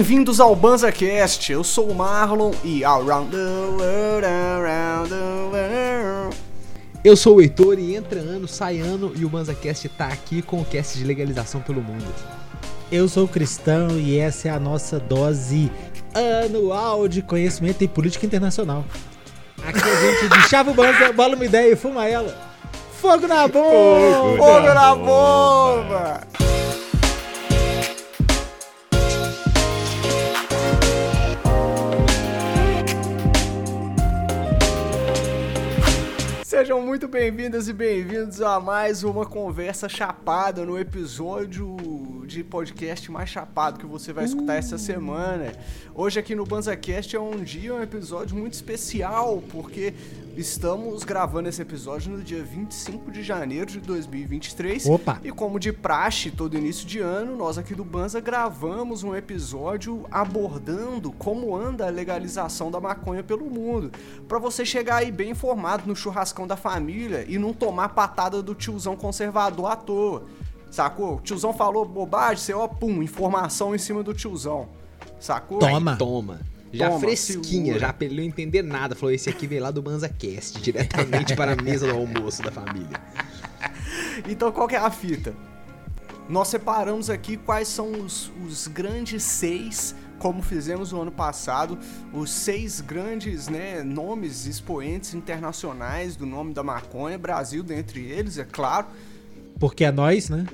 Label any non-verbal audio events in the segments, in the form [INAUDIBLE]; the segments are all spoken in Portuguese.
Bem-vindos ao BanzaCast, eu sou o Marlon e Around the World, Around the World. Eu sou o Heitor e entra ano, sai ano e o BanzaCast tá aqui com o cast de legalização pelo mundo. Eu sou cristão e essa é a nossa dose anual de conhecimento em política internacional. Aqui a gente de chava o banza, bola uma ideia e fuma ela. Fogo na bomba! Fogo na bomba! Sejam muito bem-vindas e bem-vindos a mais uma conversa chapada no episódio de podcast mais chapado que você vai escutar essa semana. Hoje aqui no BanzaCast é um dia, um episódio muito especial, porque estamos gravando esse episódio no dia 25 de janeiro de 2023. Opa! E como de praxe, todo início de ano, nós aqui do Banza gravamos um episódio abordando como anda a legalização da maconha pelo mundo. Pra você chegar aí bem informado no churrascão da família e não tomar patada do tiozão conservador à toa. Sacou? O tiozão falou bobagem, você ó, pum, informação em cima do tiozão. Sacou? Toma. Toma. Já Toma, fresquinha, segura. já pra ele não entender nada. Falou, esse aqui veio lá do BanzaCast, [LAUGHS] diretamente para a mesa do almoço da família. [LAUGHS] Então qual que é a fita? Nós separamos aqui quais são os, os grandes seis, como fizemos no ano passado, os seis grandes né, nomes expoentes internacionais do nome da maconha, Brasil dentre eles, é claro. Porque é nós, né?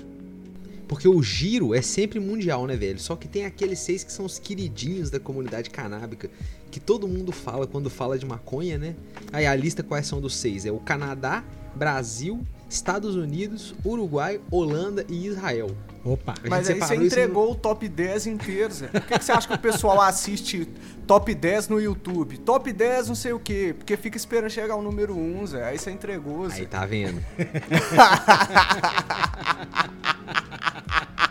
Porque o giro é sempre mundial, né, velho? Só que tem aqueles seis que são os queridinhos da comunidade canábica, que todo mundo fala quando fala de maconha, né? Aí a lista quais são dos seis? É o Canadá, Brasil, Estados Unidos, Uruguai, Holanda e Israel. Opa. Mas aí você entregou o top 10 inteiro, Zé. Por que, que você acha que o pessoal assiste top 10 no YouTube? Top 10 não sei o quê, porque fica esperando chegar o número 1, Zé. Aí você entregou, Zé. Aí tá vendo? [LAUGHS]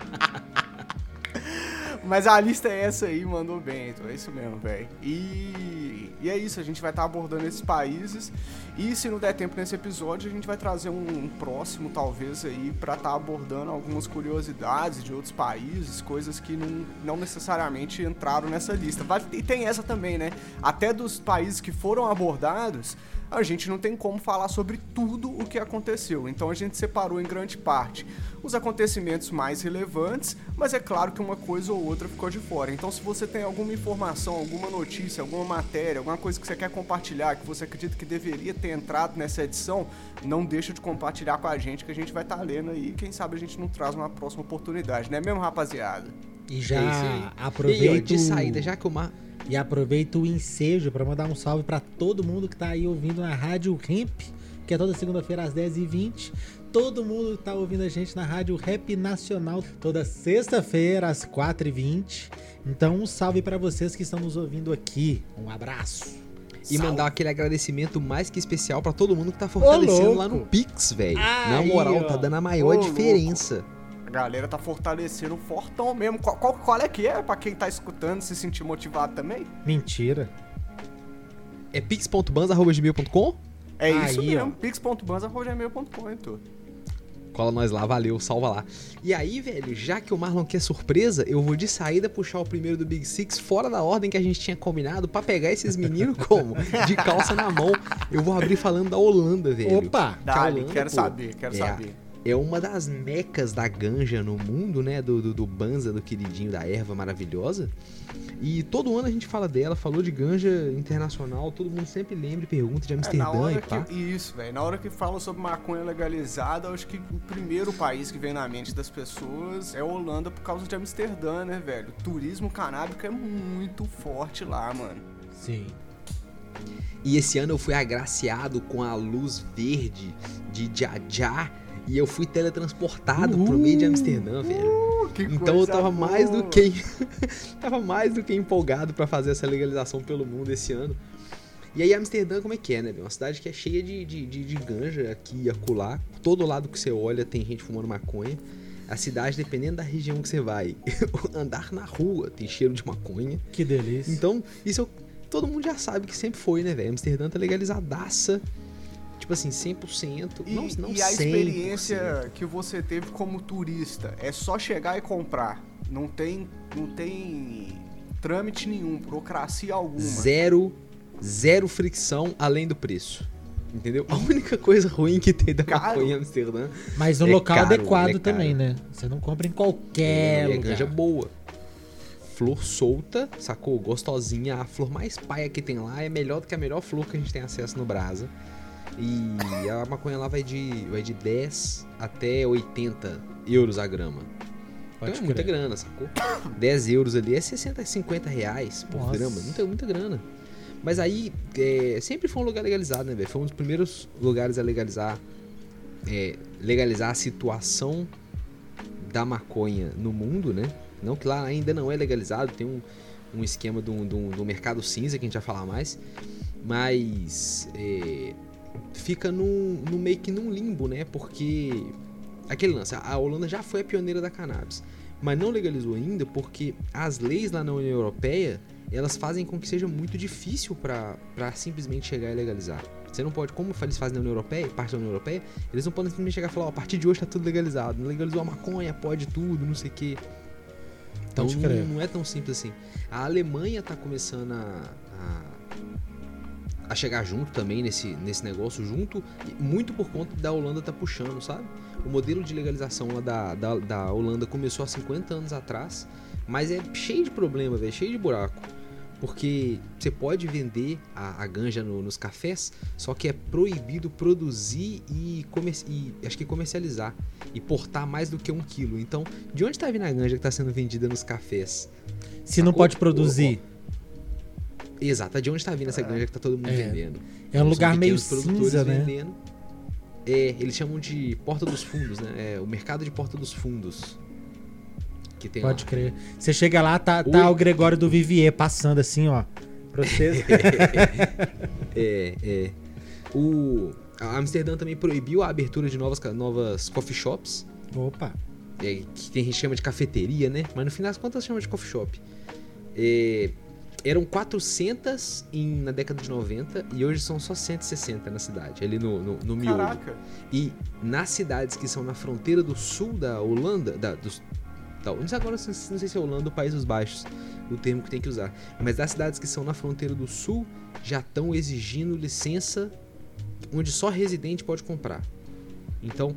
Mas a lista é essa aí, mandou bem, então é isso mesmo, velho. E, e é isso, a gente vai estar abordando esses países. E se não der tempo nesse episódio, a gente vai trazer um, um próximo, talvez, aí, pra estar abordando algumas curiosidades de outros países, coisas que não, não necessariamente entraram nessa lista. E tem essa também, né? Até dos países que foram abordados, a gente não tem como falar sobre tudo o que aconteceu. Então a gente separou em grande parte os acontecimentos mais relevantes, mas é claro que uma coisa ou outra ficou de fora. Então se você tem alguma informação, alguma notícia, alguma matéria, alguma coisa que você quer compartilhar, que você acredita que deveria ter entrado nessa edição, não deixa de compartilhar com a gente que a gente vai estar lendo aí. Quem sabe a gente não traz uma próxima oportunidade, né mesmo, rapaziada? E É já. E ó, aproveito de saída, já que o Mar... e aproveito o ensejo pra mandar um salve pra todo mundo que tá aí ouvindo na Rádio Hemp, que é toda segunda-feira às 10h20. Todo mundo que tá ouvindo a gente na Rádio Rap Nacional toda sexta-feira às 4h20. Então, um salve pra vocês que estão nos ouvindo aqui. Um abraço. E Salve. mandar aquele agradecimento mais que especial pra todo mundo que tá fortalecendo lá no louco. Pix, velho. Na moral, ó. tá dando a maior Ô, diferença. A galera tá fortalecendo fortão mesmo. Qual, qual, qual é que é pra quem tá escutando se sentir motivado também? Mentira. É pix.banza.gmail.com? É isso Aí, mesmo, ó. pix.banza.gmail.com, então. Cola nós lá, valeu, salva lá. E aí, velho, já que o Marlon quer surpresa, eu vou de saída puxar o primeiro do Big Six fora da ordem que a gente tinha combinado pra pegar esses meninos [LAUGHS] como? De calça na mão. Eu vou abrir falando da Holanda, velho. Opa! Dali, Holanda, quero pô, saber, quero é, saber. É uma das mecas da ganja no mundo, né? Do, do, do Banza, do queridinho da erva maravilhosa. E todo ano a gente fala dela, falou de ganja internacional, todo mundo sempre lembra e pergunta de É, Amsterdã hora e pá. que, isso, velho. Na hora que fala sobre maconha legalizada, eu acho que o primeiro país que vem na mente das pessoas é a Holanda por causa de Amsterdã, né, velho? O turismo canábico é muito forte lá, mano. Sim. E esse ano eu fui agraciado com a luz verde de Jajá e eu fui teletransportado pro meio de Amsterdã, velho. Uh, que Então eu tava mais do boa. que [LAUGHS] tava mais do que empolgado pra fazer essa legalização pelo mundo esse ano. E aí Amsterdã como é que é, né? Uma cidade que é cheia de, de, de, de ganja aqui e acolá. Todo lado que você olha tem gente fumando maconha. A cidade, dependendo da região que você vai, [LAUGHS] andar na rua tem cheiro de maconha. Que delícia. Então, isso eu- todo mundo já sabe que sempre foi, né, velho? Amsterdã tá legalizadaça. Tipo assim, 100%. E, não, não e a 100%. experiência que você teve como turista é só chegar e comprar. Não tem, não tem trâmite nenhum, burocracia alguma. Zero, zero fricção além do preço. Entendeu? A única coisa ruim que tem da Caro. maconha em Amsterdã Mas no É local caro, adequado é também, né? Você não compra em qualquer é lugar. ganja boa. Flor solta, sacou? Gostosinha. A flor mais paia que tem lá é melhor do que a melhor flor que a gente tem acesso no Brasa. E a maconha lá vai de, vai de 10 até 80 euros a grama. Pode então é muita crer. grana, sacou? 10 euros ali é 60, 50 reais por Nossa. grama. Muita, muita grana. Mas aí, é, sempre foi um lugar legalizado, né, velho? Foi um dos primeiros lugares a legalizar, é, legalizar a situação da maconha no mundo, né? Não que lá ainda não é legalizado, tem um, um esquema do, do, do mercado cinza que a gente vai falar mais. Mas é, fica num, num meio que num limbo, né? Porque aquele lance, a Holanda já foi a pioneira da cannabis, mas não legalizou ainda porque as leis lá na União Europeia elas fazem com que seja muito difícil para simplesmente chegar e legalizar. Você não pode, como eles fazem na União Europeia, parte da União Europeia, eles não podem simplesmente chegar e falar, ó, a partir de hoje tá tudo legalizado, legalizou a maconha, pode tudo, não sei o quê. Então não, não é tão simples assim. A Alemanha tá começando a, a a chegar junto também nesse, nesse negócio, junto, muito por conta da Holanda tá puxando, sabe? O modelo de legalização lá da, da, da Holanda começou há 50 anos atrás, mas é cheio de problema, velho, cheio de buraco. Porque você pode vender a, a ganja no- nos cafés, só que é proibido produzir e, e acho que comercializar e portar mais do que um quilo. Então, de onde tá vindo a ganja que tá sendo vendida nos cafés? Se não Sacou? pode produzir, Exato, de onde tá vindo essa ganja que tá todo mundo É. vendendo? é um lugar meio cinza, né? vendendo. É, eles chamam de porta dos fundos, né? É o mercado de porta dos fundos. Que tem Pode lá. crer. Você chega lá, tá, Oi. tá o Gregório do Vivier passando assim, ó. Pra vocês. [LAUGHS] É, é. O a Amsterdã também proibiu a abertura de novas, novas coffee shops. Opa. é, que tem gente chama de cafeteria, né? Mas no final das contas chama de coffee shop. É, eram 400 em, na década de 90 e hoje são só 160 na cidade, ali no, no, no miolo. Caraca. E nas cidades que são na fronteira do sul da Holanda, da, dos, da, não sei agora não sei se é Holanda ou Países Baixos, o termo que tem que usar, mas das cidades que são na fronteira do sul já estão exigindo licença onde só residente pode comprar. Então,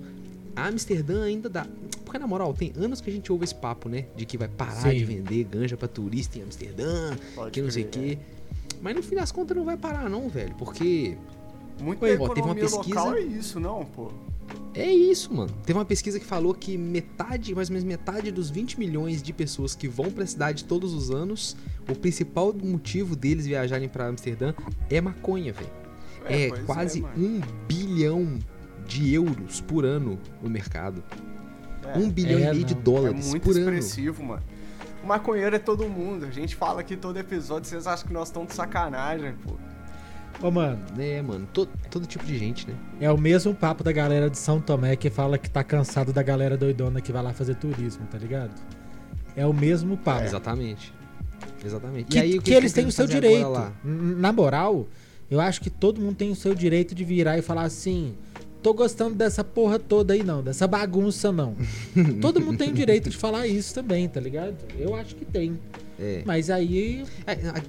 Amsterdã ainda dá. Porque na moral, tem anos que a gente ouve esse papo, né? De que vai parar Sim. de vender ganja pra turista em Amsterdã, Pode que não sei o quê. Mas no fim das contas não vai parar, não, velho. Porque Muito Ué, ó, teve uma pesquisa- local é isso, não, pô. É isso, mano. Teve uma pesquisa que falou que metade, mais ou menos metade dos 20 milhões de pessoas que vão pra cidade todos os anos, o principal motivo deles viajarem pra Amsterdã é maconha, velho. É, pois quase mano. um bilhão de euros por ano no mercado. É, um bilhão é, e meio de não. É dólares muito por ano. expressivo, mano. O maconheiro é todo mundo. A gente fala aqui todo episódio, vocês acham que nós estamos de sacanagem, pô. Ô, mano, É, mano. to- todo tipo de gente, né? é o mesmo papo da galera de São Tomé que fala que tá cansado da galera doidona que vai lá fazer turismo, tá ligado? É o mesmo papo. Exatamente. Exatamente. Que, e aí, que que eles têm o seu direito. Na moral, eu acho que todo mundo tem o seu direito de virar e falar assim: tô gostando dessa porra toda aí, não, dessa bagunça não. [LAUGHS] todo mundo tem o direito de falar isso também, tá ligado? Eu acho que tem. É. Mas aí. É, a-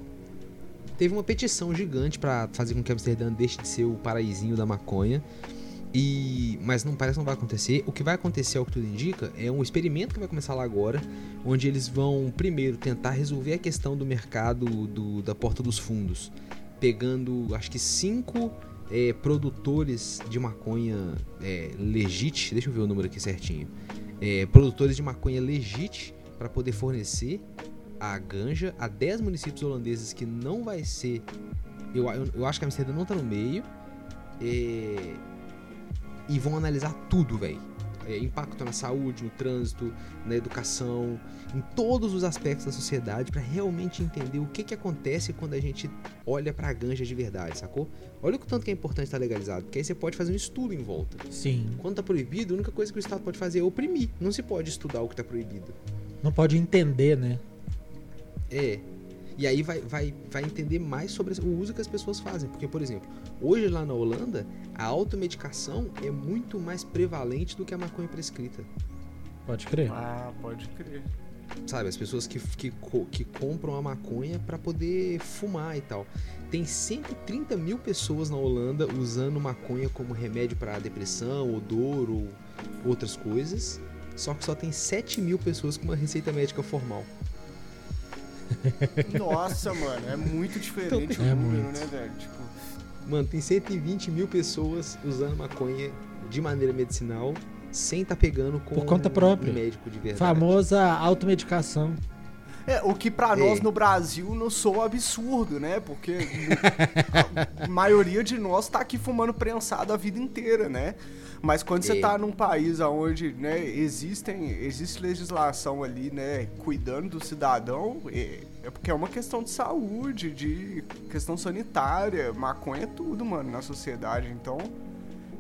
teve uma petição gigante pra fazer com que Amsterdã deixe de ser o paraísinho da maconha. E mas não parece que não vai acontecer. O que vai acontecer, ao que tudo indica, é um experimento que vai começar lá agora, onde eles vão primeiro tentar resolver a questão do mercado do- da porta dos fundos, pegando acho que cinco é, produtores de maconha é, legit, deixa eu ver o número aqui certinho, é, produtores de maconha legit para poder fornecer a ganja a 10 municípios holandeses que não vai ser. Eu, eu, eu acho que a Amsterdã não tá no meio. é, e vão analisar tudo, velho. É, impacto na saúde, no trânsito, na educação, em todos os aspectos da sociedade para realmente entender o que, que acontece quando a gente olha pra ganja de verdade, sacou? Olha o tanto que é importante estar legalizado, porque aí você pode fazer um estudo em volta. Sim. Quando tá proibido, a única coisa que o Estado pode fazer é oprimir. Não se pode estudar o que tá proibido. Não pode entender, né? É. E aí vai, vai, vai entender mais sobre o uso que as pessoas fazem. Porque, por exemplo, hoje lá na Holanda, a automedicação é muito mais prevalente do que a maconha prescrita. Pode crer. Ah, pode crer. sabe, as pessoas que, que, que compram a maconha pra poder fumar e tal. Tem 130 mil pessoas na Holanda usando maconha como remédio pra depressão, odor ou outras coisas. Só que só tem 7 mil pessoas com uma receita médica formal. Nossa, mano, é muito diferente É o número, muito. né, velho? Tipo, Mano, tem 120 mil pessoas usando maconha de maneira medicinal sem tá pegando com Por conta própria. um médico de verdade. Famosa automedicação. É, o que pra É. nós no Brasil não soa absurdo, né? Porque a maioria de nós tá aqui fumando prensado a vida inteira, né? Mas quando você tá num país onde, né, existem, existe legislação ali, né, cuidando do cidadão, é, é porque é uma questão de saúde, de questão sanitária, maconha é tudo, mano, na sociedade. Então,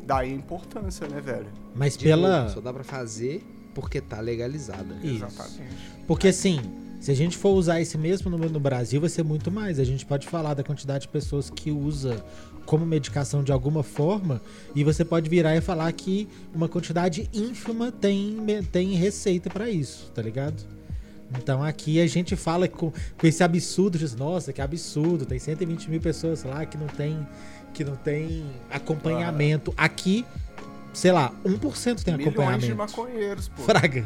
daí a importância, né, velho? Mas De pela. novo, só dá pra fazer porque tá legalizada. Isso. Exatamente. Porque assim, se a gente for usar esse mesmo número no Brasil, vai ser muito mais. A gente pode falar da quantidade de pessoas que usa como medicação de alguma forma, e você pode virar e falar que uma quantidade ínfima tem, tem receita pra isso, tá ligado? Então aqui a gente fala com, com esse absurdo, diz, nossa, que absurdo, tem 120 mil pessoas lá que não tem, que não tem acompanhamento. Aqui, sei lá, 1% tem Milhões de acompanhamento. maconheiros, pô. Fraga.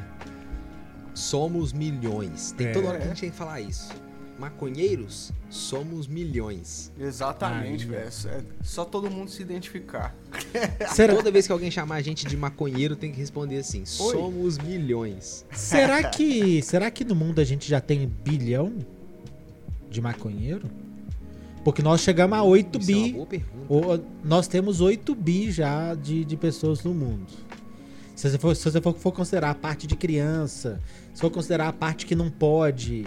Somos milhões. Tem É. toda hora que a gente tem que falar isso. Maconheiros, somos milhões. Exatamente, velho. É só todo mundo se identificar. [LAUGHS] Será, Toda vez que alguém chamar a gente de maconheiro, tem que responder assim: somos milhões. Será [LAUGHS] que, será que no mundo a gente já tem bilhão de maconheiro? Porque nós chegamos a 8 Isso é uma bi. boa pergunta. ou- nós temos 8 bi já de, de pessoas no mundo. Se você, for, se você for, for considerar a parte de criança, se for considerar a parte que não pode,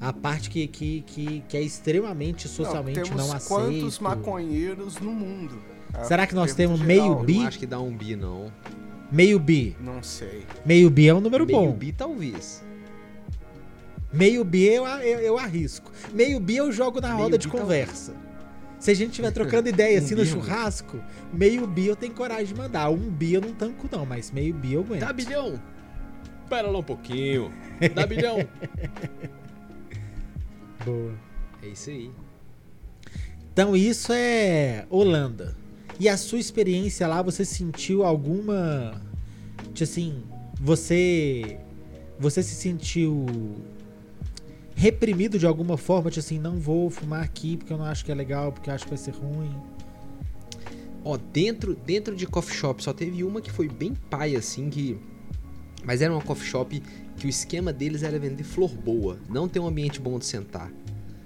a parte que, que, que, que é extremamente socialmente não, temos aceito. quantos maconheiros no mundo? É, Será que nós temos geral. meio bi? não acho que dá um bi, não. Meio bi. Não sei. Meio bi é um número Meio bom. bi, talvez. Meio B eu, eu, eu arrisco. Meio B eu jogo na Meio roda de bi, conversa. Se a gente estiver trocando [LAUGHS] ideia Um assim no bi, churrasco, meio bi eu tenho coragem de mandar. Um bi eu não tanco não, mas meio bi eu aguento. Dá bilhão. Pera lá um pouquinho. Dá bilhão. [LAUGHS] Boa. É isso aí. Então isso é Holanda. E a sua experiência lá, você sentiu alguma... Tipo assim, você... Você se sentiu reprimido de alguma forma? Tipo assim, não vou fumar aqui porque eu não acho que é legal, porque eu acho que vai ser ruim. Ó, dentro, dentro de coffee shop só teve uma que foi bem pai, assim, que. Mas era uma coffee shop que o esquema deles era vender flor boa, não ter um ambiente bom de sentar.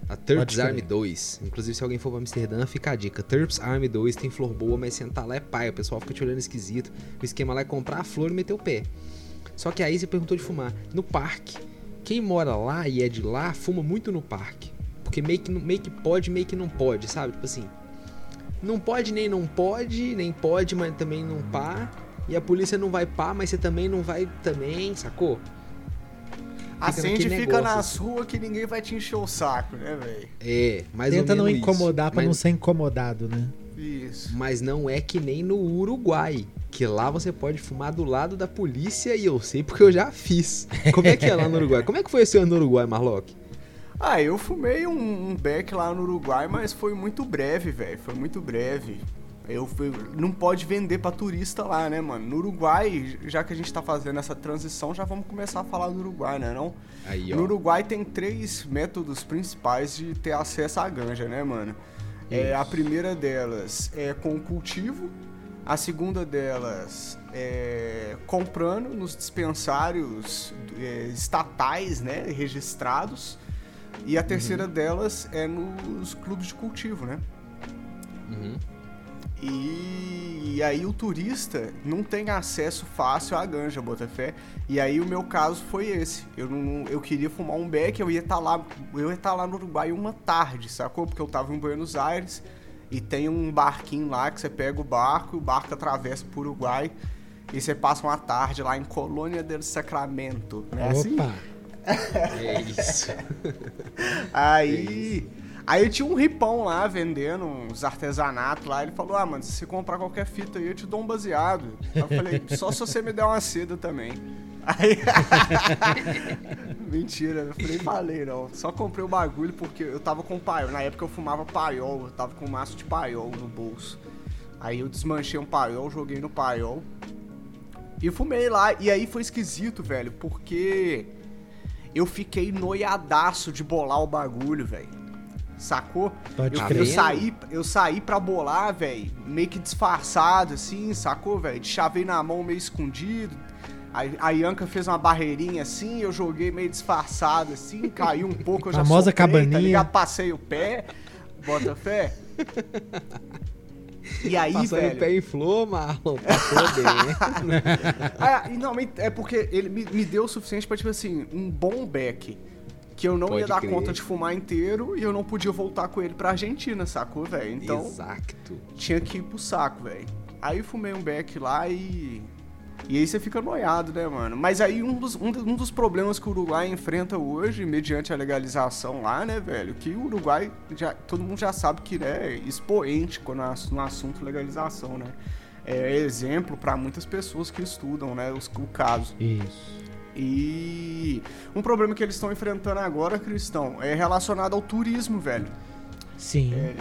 A crer. Army 2. Inclusive, se alguém for pra Amsterdã, fica a dica. Terps Army 2 tem flor boa, mas sentar lá é pai. O pessoal fica te olhando esquisito. O esquema lá é comprar a flor e meter o pé. Só que aí você perguntou de fumar. No parque, quem mora lá e é de lá, fuma muito no parque. Porque meio que, não- meio que pode, meio que não pode, sabe? Tipo assim, não pode nem não pode, nem pode, mas também não pá. E a polícia não vai pá, mas você também não vai também, sacou? Acende naquele e fica nas assim. ruas que ninguém vai te encher o saco, né, velho? É, mais Tenta ou não incomodar isso. pra mas, não ser incomodado, né? Isso. Mas não é que nem no Uruguai, que lá você pode fumar do lado da polícia e eu sei porque eu já fiz. Como é que é lá no Uruguai? Como é que foi esse ano no Uruguai, Marlock? Ah, eu fumei um, um beck lá no Uruguai, mas foi muito breve, velho. Foi muito breve. Eu fui, não pode vender pra turista lá, né, mano? No Uruguai, já que a gente tá fazendo essa transição, já vamos começar a falar do Uruguai, né, não? Aí. No Uruguai tem três métodos principais de ter acesso à ganja, né, mano? É, a Isso. primeira delas é com o cultivo, a segunda delas é comprando nos dispensários é, estatais, né, registrados, e a terceira delas é nos clubes de cultivo, né? Uhum. E, e aí o turista não tem acesso fácil à ganja, Botafé. E aí o meu caso foi esse. Eu não, eu queria fumar um beck, eu ia estar lá, eu ia estar lá no Uruguai uma tarde, sacou? Porque eu tava em Buenos Aires e tem um barquinho lá que você pega o barco, e o barco atravessa pro Uruguai e você passa uma tarde lá em Colônia del Sacramento, né? Assim? Opa! É isso. [LAUGHS] Aí. Aí tinha um ripão lá vendendo uns artesanatos lá. Ele falou: Ah, mano, se você comprar qualquer fita aí, eu te dou um baseado. Aí eu falei: Só se você me der uma seda também. Aí... [LAUGHS] Mentira, eu nem falei não. Só comprei o bagulho porque eu tava com paiol. Na época eu fumava paiol, eu tava com um maço de paiol no bolso. Aí eu desmanchei um paiol, joguei no paiol. E fumei lá. E aí foi esquisito, velho, porque eu fiquei noiadaço de bolar o bagulho, velho. Sacou? Pode eu, crer. eu saí, eu saí pra bolar, velho, meio que disfarçado, assim, sacou, velho? De chavei na mão meio escondido. Aí a Ianca fez uma barreirinha assim, eu joguei meio disfarçado assim, caiu um pouco, eu já Famosa soprei, Tá cabaninha. ligado? Passei o pé, bota fé. E aí, Passando velho... o pé em flor, Marlon. Passou bem. [LAUGHS] Ah, não, é porque ele me, me deu o suficiente pra, tipo assim, um bom beck. Que eu não Pode ia dar crer. conta de fumar inteiro e eu não podia voltar com ele pra Argentina, sacou, velho? Então, Exato. tinha que ir pro saco, velho. Aí fumei um beck lá e. E aí você fica noiado, né, mano? Mas aí um dos, um, um dos problemas que o Uruguai enfrenta hoje, mediante a legalização lá, né, velho? Que o Uruguai, já, todo mundo já sabe que é expoente quando ass- no assunto legalização, né? É exemplo pra muitas pessoas que estudam, né, os- o caso. Isso. E um problema que eles estão enfrentando agora, Cristão, é relacionado ao turismo, velho. Sim. É,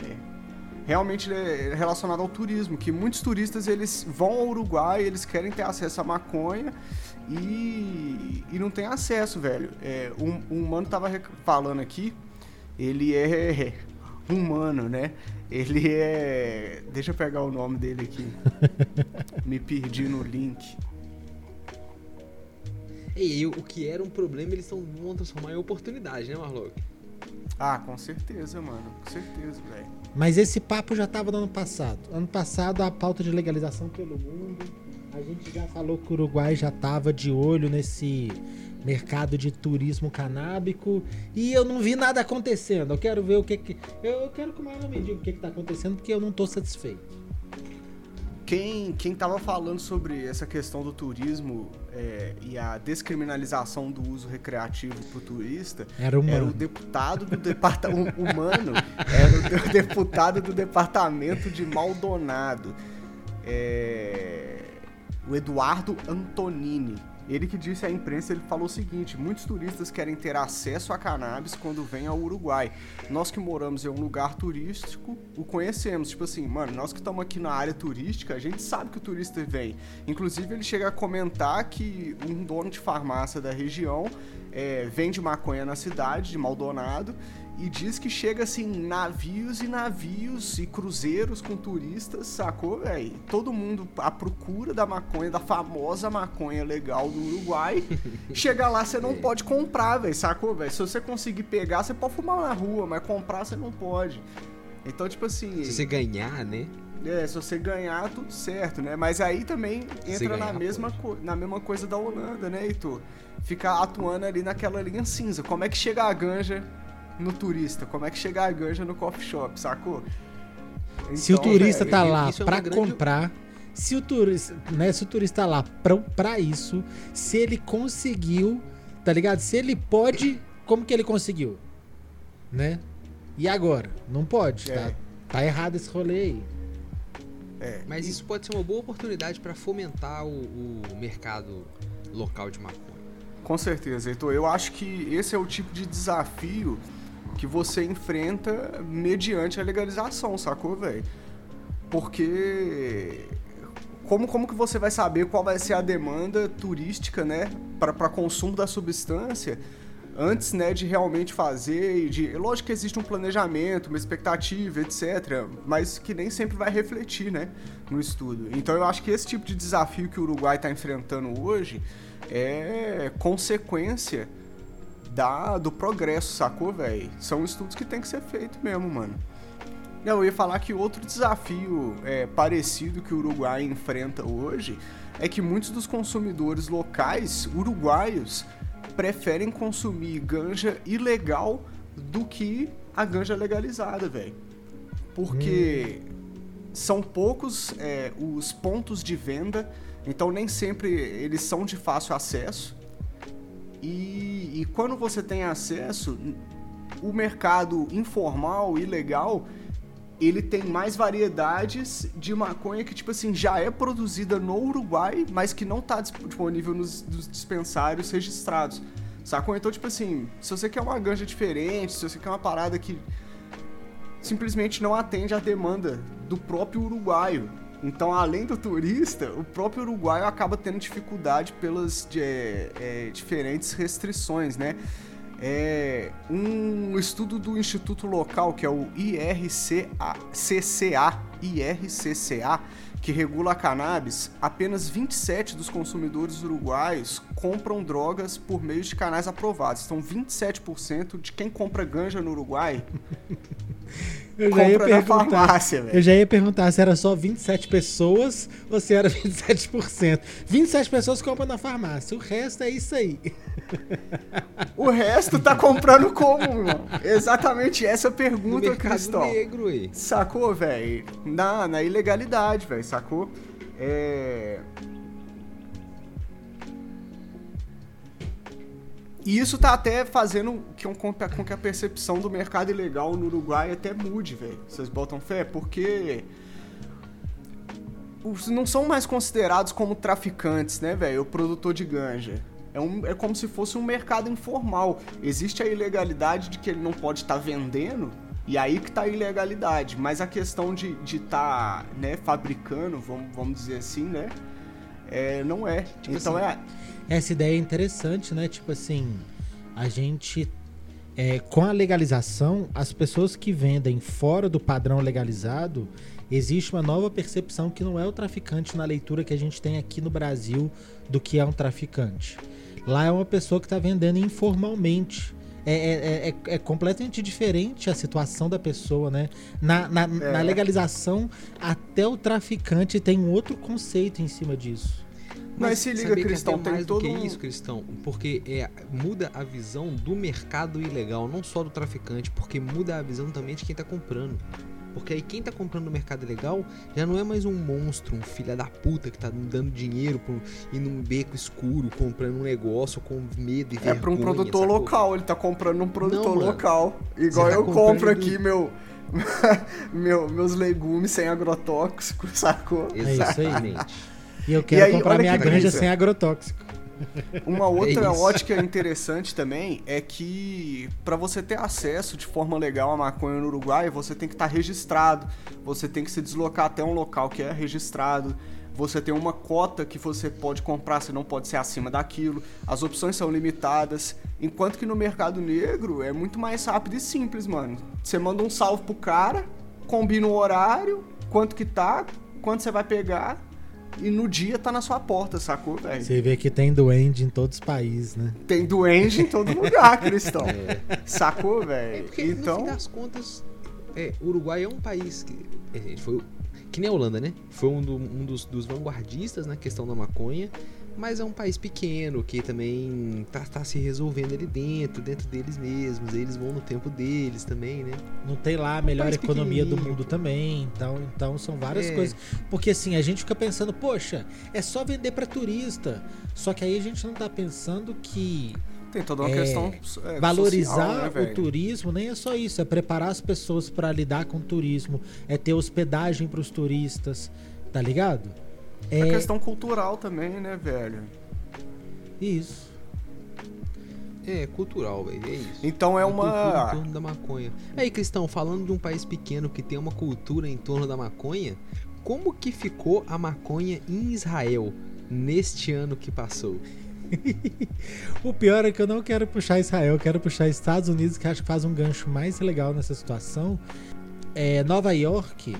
realmente é relacionado ao turismo, que muitos turistas eles vão ao Uruguai, eles querem ter acesso à maconha e, e não tem acesso, velho. É, um, um mano tava falando aqui, ele é [LAUGHS] humano, né? Ele é. Deixa eu pegar o nome dele aqui. [LAUGHS] Me perdi no link. E o que era um problema, eles estão vão transformar em oportunidade, né, Marlon? Ah, com certeza, mano. Com certeza, velho. Mas esse papo já estava no ano passado. Ano passado, a pauta de legalização pelo mundo. A gente já falou que o Uruguai já estava de olho nesse mercado de turismo canábico. E eu não vi nada acontecendo. Eu quero ver o que que. Eu quero que o Marlon me diga o que, que tá acontecendo, porque eu não tô satisfeito. Quem, quem tava falando sobre essa questão do turismo é, e a descriminalização do uso recreativo pro turista Era um era o deputado do departamento humano, era o de- [LAUGHS] deputado do departamento de Maldonado, é, o Eduardo Antonini. Ele que disse à imprensa, ele falou o seguinte: muitos turistas querem ter acesso a cannabis quando vêm ao Uruguai. Nós que moramos em um lugar turístico, o conhecemos. Tipo assim, mano, nós que estamos aqui na área turística, a gente sabe que o turista vem. Inclusive, ele chega a comentar que um dono de farmácia da região é, vende maconha na cidade, de Maldonado, e diz que chega assim, navios e navios e cruzeiros com turistas, sacou, velho? Todo mundo à procura da maconha, da famosa maconha legal do Uruguai. [LAUGHS] Chega lá, você não pode comprar, velho, sacou, velho? Se você conseguir pegar, você pode fumar na rua, mas comprar você não pode. Então, tipo assim. Se você ganhar, né? É, se você ganhar, tudo certo, né? Mas aí também entra na ganhar, mesma, co- na mesma coisa da Holanda, né, Heitor? Ficar atuando ali naquela linha cinza. Como é que chega a ganja no turista? Como é que chega a ganja no coffee shop, sacou? Se o Então, turista velho, tá lá é pra grande- comprar, se o turista, né, se o turista tá lá pra, pra isso, se ele conseguiu, tá ligado? Se ele pode, como que ele conseguiu? Né? E agora? Não pode, tá? É. Tá errado esse rolê aí. é, Mas isso pode ser uma boa oportunidade para fomentar o, o mercado local de maconha. Com certeza, Heitor. Eu acho que esse é o tipo de desafio que você enfrenta mediante a legalização, sacou, velho? Porque como, como que você vai saber qual vai ser a demanda turística, né, para consumo da substância antes, né, de realmente fazer e de, lógico que existe um planejamento, uma expectativa, etc, mas que nem sempre vai refletir, né, no estudo. Então eu acho que esse tipo de desafio que o Uruguai está enfrentando hoje é consequência da, do progresso, sacou, velho? São estudos que tem que ser feito mesmo, mano. Não, eu ia falar que outro desafio é, parecido que o Uruguai enfrenta hoje é que muitos dos consumidores locais uruguaios preferem consumir ganja ilegal do que a ganja legalizada, velho. Porque são poucos é, os pontos de venda, então nem sempre eles são de fácil acesso. E, e quando você tem acesso, o mercado informal, ilegal, ele tem mais variedades de maconha que, tipo assim, já é produzida no Uruguai, mas que não tá disponível nos, nos dispensários registrados. Sacou? Então, tipo assim, se você quer uma ganja diferente, se você quer uma parada que simplesmente não atende à demanda do próprio uruguaio. Então, além do turista, o próprio uruguaio acaba tendo dificuldade pelas de, é, diferentes restrições, né? É, um estudo do instituto local, que é o IRCA, CCA, IRCCA, que regula a cannabis, apenas 27 dos consumidores uruguaios compram drogas por meio de canais aprovados. Então, 27% de quem compra ganja no Uruguai [LAUGHS] eu já ia perguntar, farmácia, Eu já ia perguntar se era só 27 pessoas ou se era [LAUGHS] 27%. 27 pessoas compram na farmácia, o resto é isso aí. O resto tá comprando como, irmão? Exatamente essa pergunta, Cristão. negro, aí. Sacou, velho? Na, na ilegalidade, velho, sacou? É... E isso tá até fazendo com que a percepção do mercado ilegal no Uruguai até mude, velho. Vocês botam fé? Porque não são mais considerados como traficantes, né, velho? O produtor de ganja. É, um, é como se fosse um mercado informal. Existe a ilegalidade de que ele não pode estar tá vendendo, e aí que tá a ilegalidade. Mas a questão de estar de tá, né, fabricando, vamos, vamos dizer assim, né? É, não é. Tipo então assim, é essa ideia é interessante, né? Tipo assim, a gente. É, com a legalização, as pessoas que vendem fora do padrão legalizado, existe uma nova percepção que não é o traficante na leitura que a gente tem aqui no Brasil do que é um traficante. Lá é uma pessoa que está vendendo informalmente. É, é, é, é, é, completamente diferente a situação da pessoa, né? Na, na, na é. legalização, até o traficante tem um outro conceito em cima disso. Mas se liga, Cristão, tem mais todo do que isso, Cristão, porque é, muda a visão do mercado ilegal, não só do traficante, porque muda a visão também de quem tá comprando. Porque aí quem tá comprando no mercado ilegal já não é mais um monstro, um filho da puta que tá dando dinheiro pro, e num beco escuro, comprando um negócio com medo e vergonha. É pra um produtor sacou? local, ele tá comprando um produtor não, local. Igual tá eu compro aqui do... meu, [LAUGHS] meu, meus legumes sem agrotóxico, sacou? Exatamente. [LAUGHS] E eu quero aí, comprar minha granja sem agrotóxico. Uma outra é ótica interessante também é que para você ter acesso de forma legal à maconha no Uruguai, você tem que estar tá registrado, você tem que se deslocar até um local que é registrado, você tem uma cota que você pode comprar, você não pode ser acima daquilo, as opções são limitadas, enquanto que no mercado negro é muito mais rápido e simples, mano. Você manda um salve pro cara, combina o horário, quanto que tá, quanto você vai pegar, e no dia tá na sua porta, sacou, velho? Você vê que tem duende em todos os países, né? Tem duende em todo lugar, Cristão. É. Sacou, velho? É então... no fim das contas, é, o Uruguai é um país que é, foi que nem a Holanda, né? Foi um, do, um dos, dos, vanguardistas na questão da maconha, mas é um país pequeno que também tá, tá, se resolvendo ali dentro, dentro deles mesmos. Eles vão no tempo deles também, né? Não tem lá a melhor um economia do mundo também, então, então são várias é. coisas. Porque assim, a gente fica pensando, poxa, é só vender para turista. Só que aí a gente não tá pensando que tem toda uma é, questão é, valorizar social, né, o turismo nem é só isso, é preparar as pessoas para lidar com o turismo, é ter hospedagem para os turistas, tá ligado? É a questão cultural também, né, velho? Isso. É, cultural, velho. É isso. Então é uma. Cultura em torno da maconha. Aí, Cristão, falando de um país pequeno que tem uma cultura em torno da maconha, como que ficou a maconha em Israel neste ano que passou? [LAUGHS] o pior é que eu não quero puxar Israel, eu quero puxar Estados Unidos, que acho que faz um gancho mais legal nessa situação. É, Nova York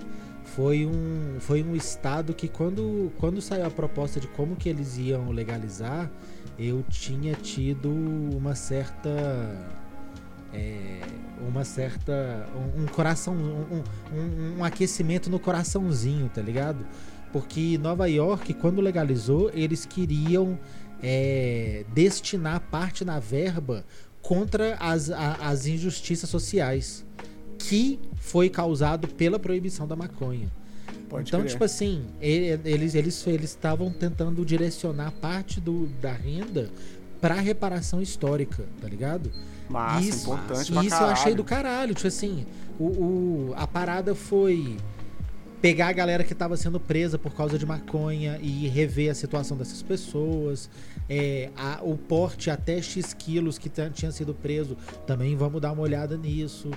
foi um, foi um estado que quando, quando saiu a proposta de como que eles iam legalizar, eu tinha tido uma certa é, uma certa um, um coração um, um, um, aquecimento no coraçãozinho, tá ligado? Porque Nova York quando legalizou eles queriam é, destinar parte da verba contra as, a, as injustiças sociais que foi causado pela proibição da maconha. Pode então, crer. tipo assim, eles eles eles estavam tentando direcionar parte do, da renda para reparação histórica, tá ligado? Massa, isso, importante Isso eu achei do caralho, tipo assim, O, o- a parada foi pegar a galera que estava sendo presa por causa de maconha e rever a situação dessas pessoas. É, a- o porte até X quilos que tinha sido preso, também vamos dar uma olhada nisso.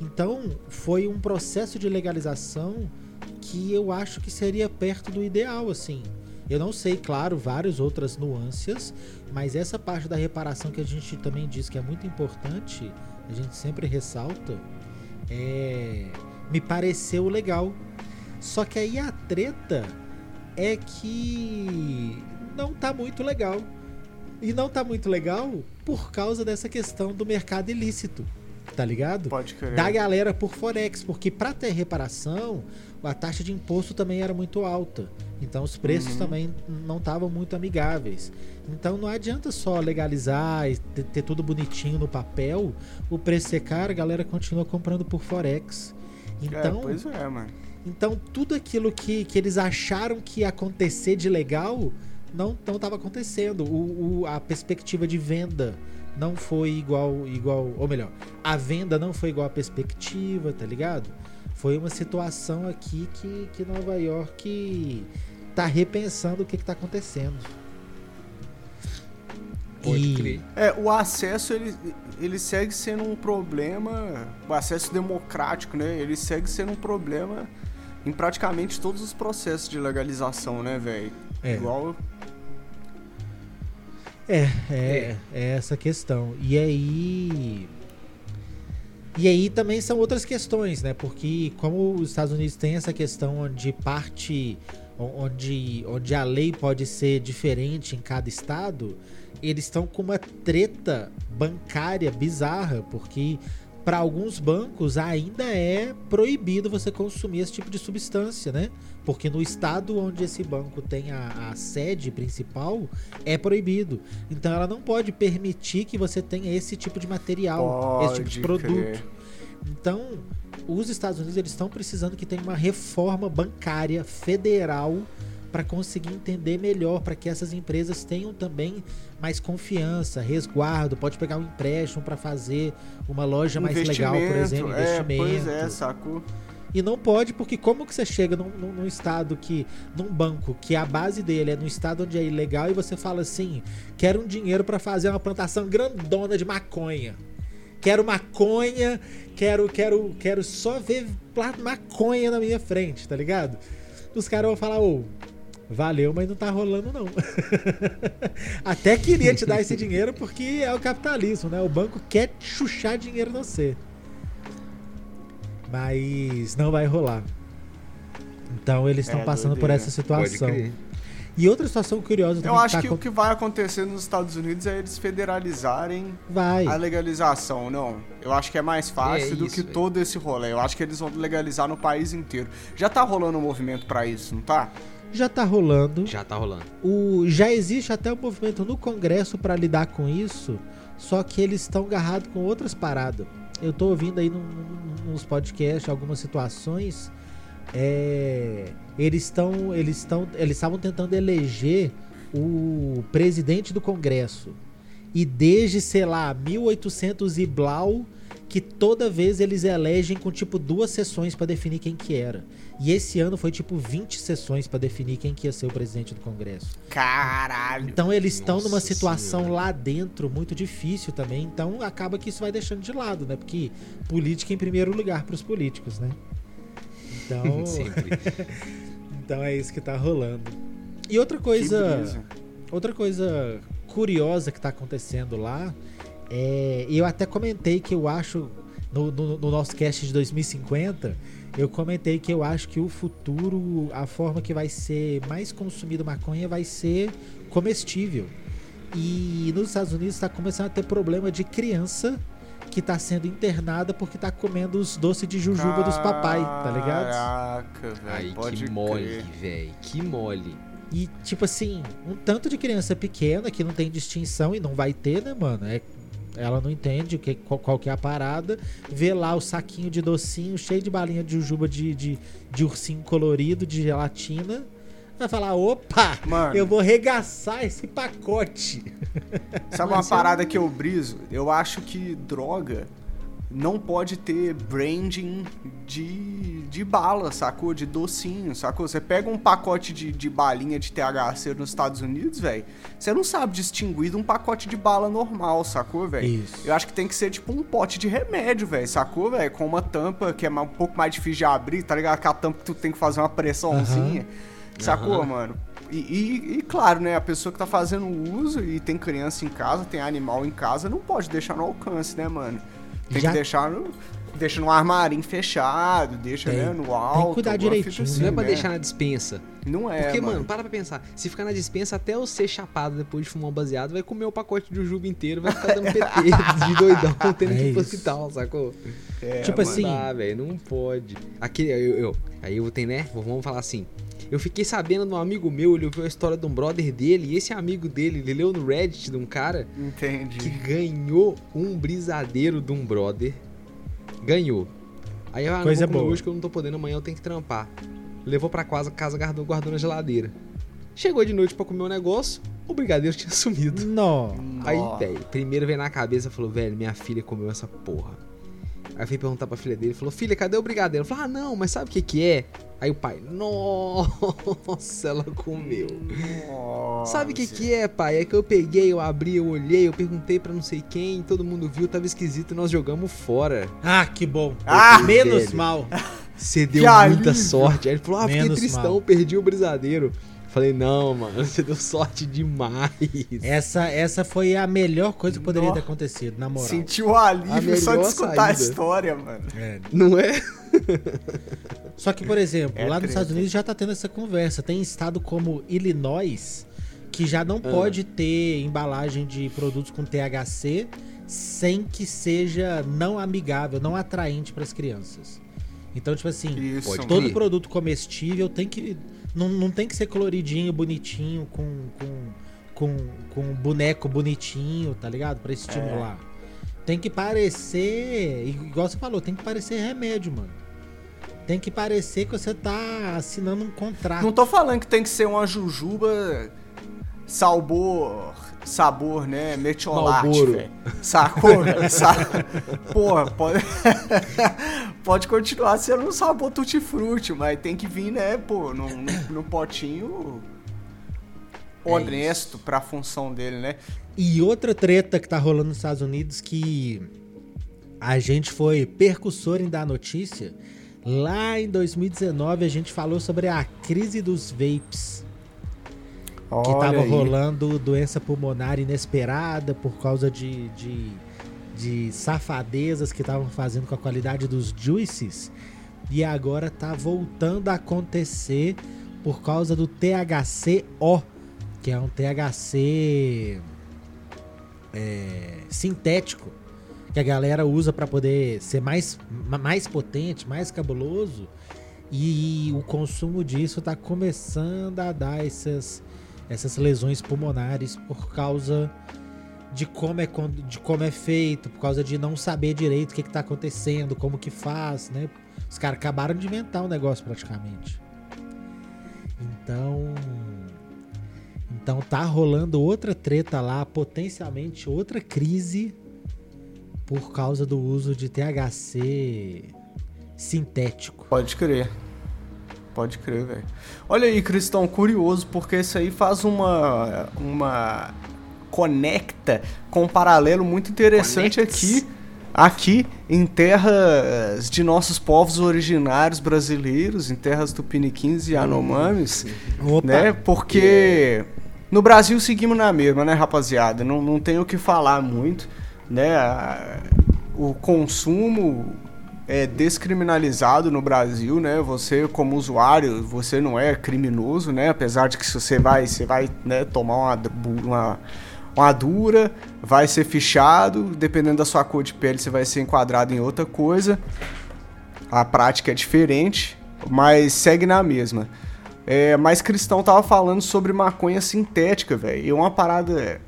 Então, foi um processo de legalização que eu acho que seria perto do ideal, assim. Eu não sei, claro, várias outras nuances, mas essa parte da reparação que a gente também diz que é muito importante, a gente sempre ressalta, é, me pareceu legal. Só que aí a treta é que não tá muito legal. E não tá muito legal por causa dessa questão do mercado ilícito, tá ligado? Pode crer. da galera por Forex, porque para ter reparação, a taxa de imposto também era muito alta. Então os preços Uhum. também não estavam muito amigáveis. Então não adianta só legalizar e ter, ter tudo bonitinho no papel, o preço ser caro, a galera continua comprando por Forex. Então, É, pois é, mano. então tudo aquilo que, que eles acharam que ia acontecer de legal não não estava acontecendo. O, o- a perspectiva de venda não foi igual igual, ou melhor, a venda não foi igual à perspectiva, tá ligado? Foi uma situação aqui que, que Nova York tá repensando o que, que tá acontecendo. Pode E- crer. É, o acesso ele, ele segue sendo um problema, o acesso democrático, né? Ele segue sendo um problema em praticamente todos os processos de legalização, né, velho? É. Igual É, é, é essa questão. E aí. E aí também são outras questões, né? Porque como os Estados Unidos têm essa questão onde parte. onde, onde a lei pode ser diferente em cada estado, eles estão com uma treta bancária bizarra, porque para alguns bancos ainda é proibido você consumir esse tipo de substância, né? Porque no estado onde esse banco tem a, a sede principal, é proibido. Então ela não pode permitir que você tenha esse tipo de material, esse tipo de Pode produto. crer. Então, os Estados Unidos eles estão precisando que tenha uma reforma bancária federal para conseguir entender melhor, para que essas empresas tenham também mais confiança, resguardo, pode pegar um empréstimo para fazer uma loja mais legal, por exemplo, É, investimento. pois é, sacou? E não pode, porque como que você chega num, num- num estado que. num banco que a base dele é no estado onde é ilegal e você fala assim: quero um dinheiro pra fazer uma plantação grandona de maconha. Quero maconha, quero, quero, quero só ver maconha na minha frente, tá ligado? Os caras vão falar, ô, valeu, mas não tá rolando não. [LAUGHS] Até queria te dar esse dinheiro porque é o capitalismo, né? O banco quer chuchar dinheiro no você. Mas não vai rolar. Então eles estão É, passando por essa situação. E outra situação curiosa Eu também acho tá que o que vai acontecer nos Estados Unidos é eles federalizarem vai. a legalização, não. Eu acho que é mais fácil É do isso, que todo esse rolê. Eu acho que eles vão legalizar no país inteiro. Já tá rolando um movimento pra isso, não tá? Já tá rolando. Já tá rolando. O, já existe até um movimento no Congresso para lidar com isso, só que eles estão agarrados com outras paradas. Eu tô ouvindo aí num- num- nos podcasts algumas situações. é, eles estão. Eles estão. Eles estavam tentando eleger o presidente do Congresso. E desde, sei lá, 1800 e blau, que toda vez eles elegem com tipo duas sessões para definir quem que era. E esse ano foi tipo 20 sessões para definir quem que ia ser o presidente do Congresso. Caralho. Então eles estão numa situação Senhora. lá dentro muito difícil também. Então acaba que isso vai deixando de lado, né? Porque política em primeiro lugar para os políticos, né? Então, [LAUGHS] Sempre. [LAUGHS] então é isso que tá rolando. E outra coisa, outra coisa curiosa que tá acontecendo lá é, eu até comentei que eu acho no, no- no nosso cast de 2050, eu comentei que eu acho que o futuro, a forma que vai ser mais consumido maconha vai ser comestível. E nos Estados Unidos está começando a ter problema de criança que tá sendo internada porque tá comendo os doces de jujuba dos papai, tá ligado? Caraca, velho. Que mole, velho. Que mole. E, tipo assim, um tanto de criança pequena que não tem distinção e não vai ter, né, mano? É, ela não entende o que, qual, qual que é a parada. Vê lá o saquinho de docinho cheio de balinha de jujuba de, de, de ursinho colorido, de gelatina. Vai falar, opa, Mano. eu vou regaçar esse pacote. Sabe [LAUGHS] uma eu- parada que eu briso? Eu acho que droga não pode ter branding de, de bala, sacou? De docinho, sacou? Você pega um pacote de, de balinha de THC nos Estados Unidos, velho, você não sabe distinguir de um pacote de bala normal, sacou, velho? Isso. Eu acho que tem que ser tipo um pote de remédio, velho, sacou, velho? Com uma tampa que é um pouco mais difícil de abrir, tá ligado? Aquela tampa que tu tem que fazer uma pressãozinha, sacou, Aham. mano? E, e- e, claro, né, a pessoa que tá fazendo uso e tem criança em casa, tem animal em casa, não pode deixar no alcance, né, mano? Tem Já- que deixar no, deixa no armarinho fechado, deixa, Tem. né, no Tem que alto. cuidar direitinho, assim, Não é pra né? deixar na dispensa. Não é, Porque, mano, mano. para pra pensar. Se ficar na dispensa, até eu ser chapado depois de fumar um baseado, vai comer o pacote de jujuba inteiro, vai ficar dando [LAUGHS] PT de doidão, [LAUGHS] tendo É que ir pro hospital, sacou? É, tipo mano. assim, Não dá, velho, não pode. Aqui, eu, eu- aí eu tenho, né? Vamos falar assim. Eu fiquei sabendo de um amigo meu, ele ouviu a história de um brother dele, e esse amigo dele, ele leu no Reddit de um cara que Entendi. ganhou um brisadeiro de um brother. Ganhou. Aí eu, ah, Coisa não vou hoje que eu não tô podendo, amanhã eu tenho que trampar. Levou pra casa, casa guardou, guardou na geladeira. Chegou de noite pra comer o negócio, o brigadeiro [LAUGHS] tinha sumido. Nó. Aí, velho, primeiro veio na cabeça falou, velho, minha filha comeu essa porra. Aí eu fui perguntar pra filha dele, falou, filha, cadê o brigadeiro? Falou, ah, não, mas sabe o que que é? Aí o pai, nossa, ela comeu. Sabe o que Nossa. que é, pai? É que eu peguei, eu abri, eu olhei, eu perguntei pra não sei quem, todo mundo viu, tava esquisito e nós jogamos fora. Ah, que bom. Ah, Menos velho. mal. Você deu Que muita alívio. sorte. Aí ele falou, ah, fiquei Menos tristão, mal. perdi o brisadeiro. Falei, não, mano, você deu sorte demais. Essa, essa foi a melhor coisa que poderia Nó. ter acontecido, na moral. Sentiu o alívio A só de escutar a saída. história, mano. É. Não é? [LAUGHS] Só que, por exemplo, É lá nos. Estados Unidos já tá tendo essa conversa. Tem estado como Illinois que já Ah. não pode ter embalagem de produtos com THC sem que seja não amigável, não atraente para as crianças. Então, tipo assim, Isso. Todo produto comestível tem que não, não tem que ser coloridinho, bonitinho, com, com, com, com boneco bonitinho, tá ligado? Pra estimular. Tem que parecer, igual você falou, tem que parecer remédio, mano. Tem que parecer que você tá assinando um contrato. Não tô falando que tem que ser uma jujuba sabor, sabor, né, metiolate, velho. Sacou? [LAUGHS] Sa... Porra, pode... [LAUGHS] pode continuar sendo um sabor tutti-frutti, mas tem que vir, né, pô, num, potinho É honesto pra função dele, né? E outra treta que tá rolando nos Estados Unidos que a gente foi percussor em dar notícia. Lá em 2019 a gente falou sobre a crise dos vapes. que Olha tava aí. rolando doença pulmonar inesperada por causa de, de, de safadezas que estavam fazendo com a qualidade dos juices. E agora tá voltando a acontecer por causa do THCO, que é um THC é, sintético que a galera usa para poder ser mais, ma- mais potente, mais cabuloso. E o consumo disso tá começando a dar essas, essas lesões pulmonares por causa de como, é, de como é feito, por causa de não saber direito o que, que tá acontecendo, como que faz, né? Os caras acabaram de inventar o negócio praticamente. Então. Então tá rolando outra treta lá, potencialmente outra crise por causa do uso de THC sintético. Pode crer. Pode crer, velho. Olha aí, Cristão, curioso, porque isso aí faz uma. uma. conecta com um paralelo muito interessante Conects. aqui. Aqui em terras de nossos povos originários brasileiros, em terras tupiniquins e anomames, Opa! né? Porque no Brasil seguimos na mesma, né, rapaziada? Não, não tem o que falar muito, né? A- O consumo é descriminalizado no Brasil, né? Você como usuário, você não é criminoso, né? Apesar de que se você vai, você vai, né, tomar uma, uma uma dura, vai ser fichado, dependendo da sua cor de pele, você vai ser enquadrado em outra coisa. A prática é diferente, mas segue na mesma. É, mas Cristão tava falando sobre maconha sintética, velho. E uma parada,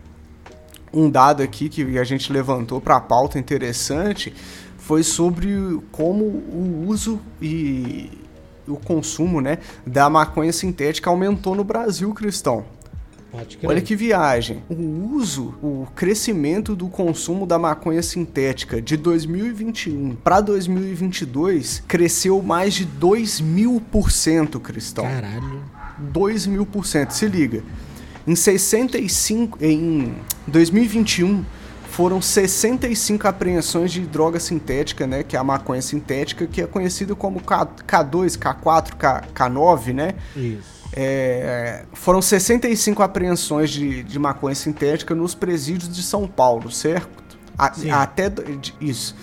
um dado aqui que a gente levantou pra pauta interessante foi sobre como o uso e o consumo, né, da maconha sintética aumentou no Brasil, Cristão. Olha que viagem. O uso, o crescimento do consumo da maconha sintética de 2021 para 2022 cresceu mais de 2 mil por cento, Cristão. Caralho. 2 mil por cento. Se liga. Em 65, em 2021 foram 65 apreensões de droga sintética, né, que é a maconha sintética, que é conhecida como K, K2, K4, K, K9, né? Isso. É, foram 65 apreensões de, de maconha sintética nos presídios de São Paulo, certo? A- até isso.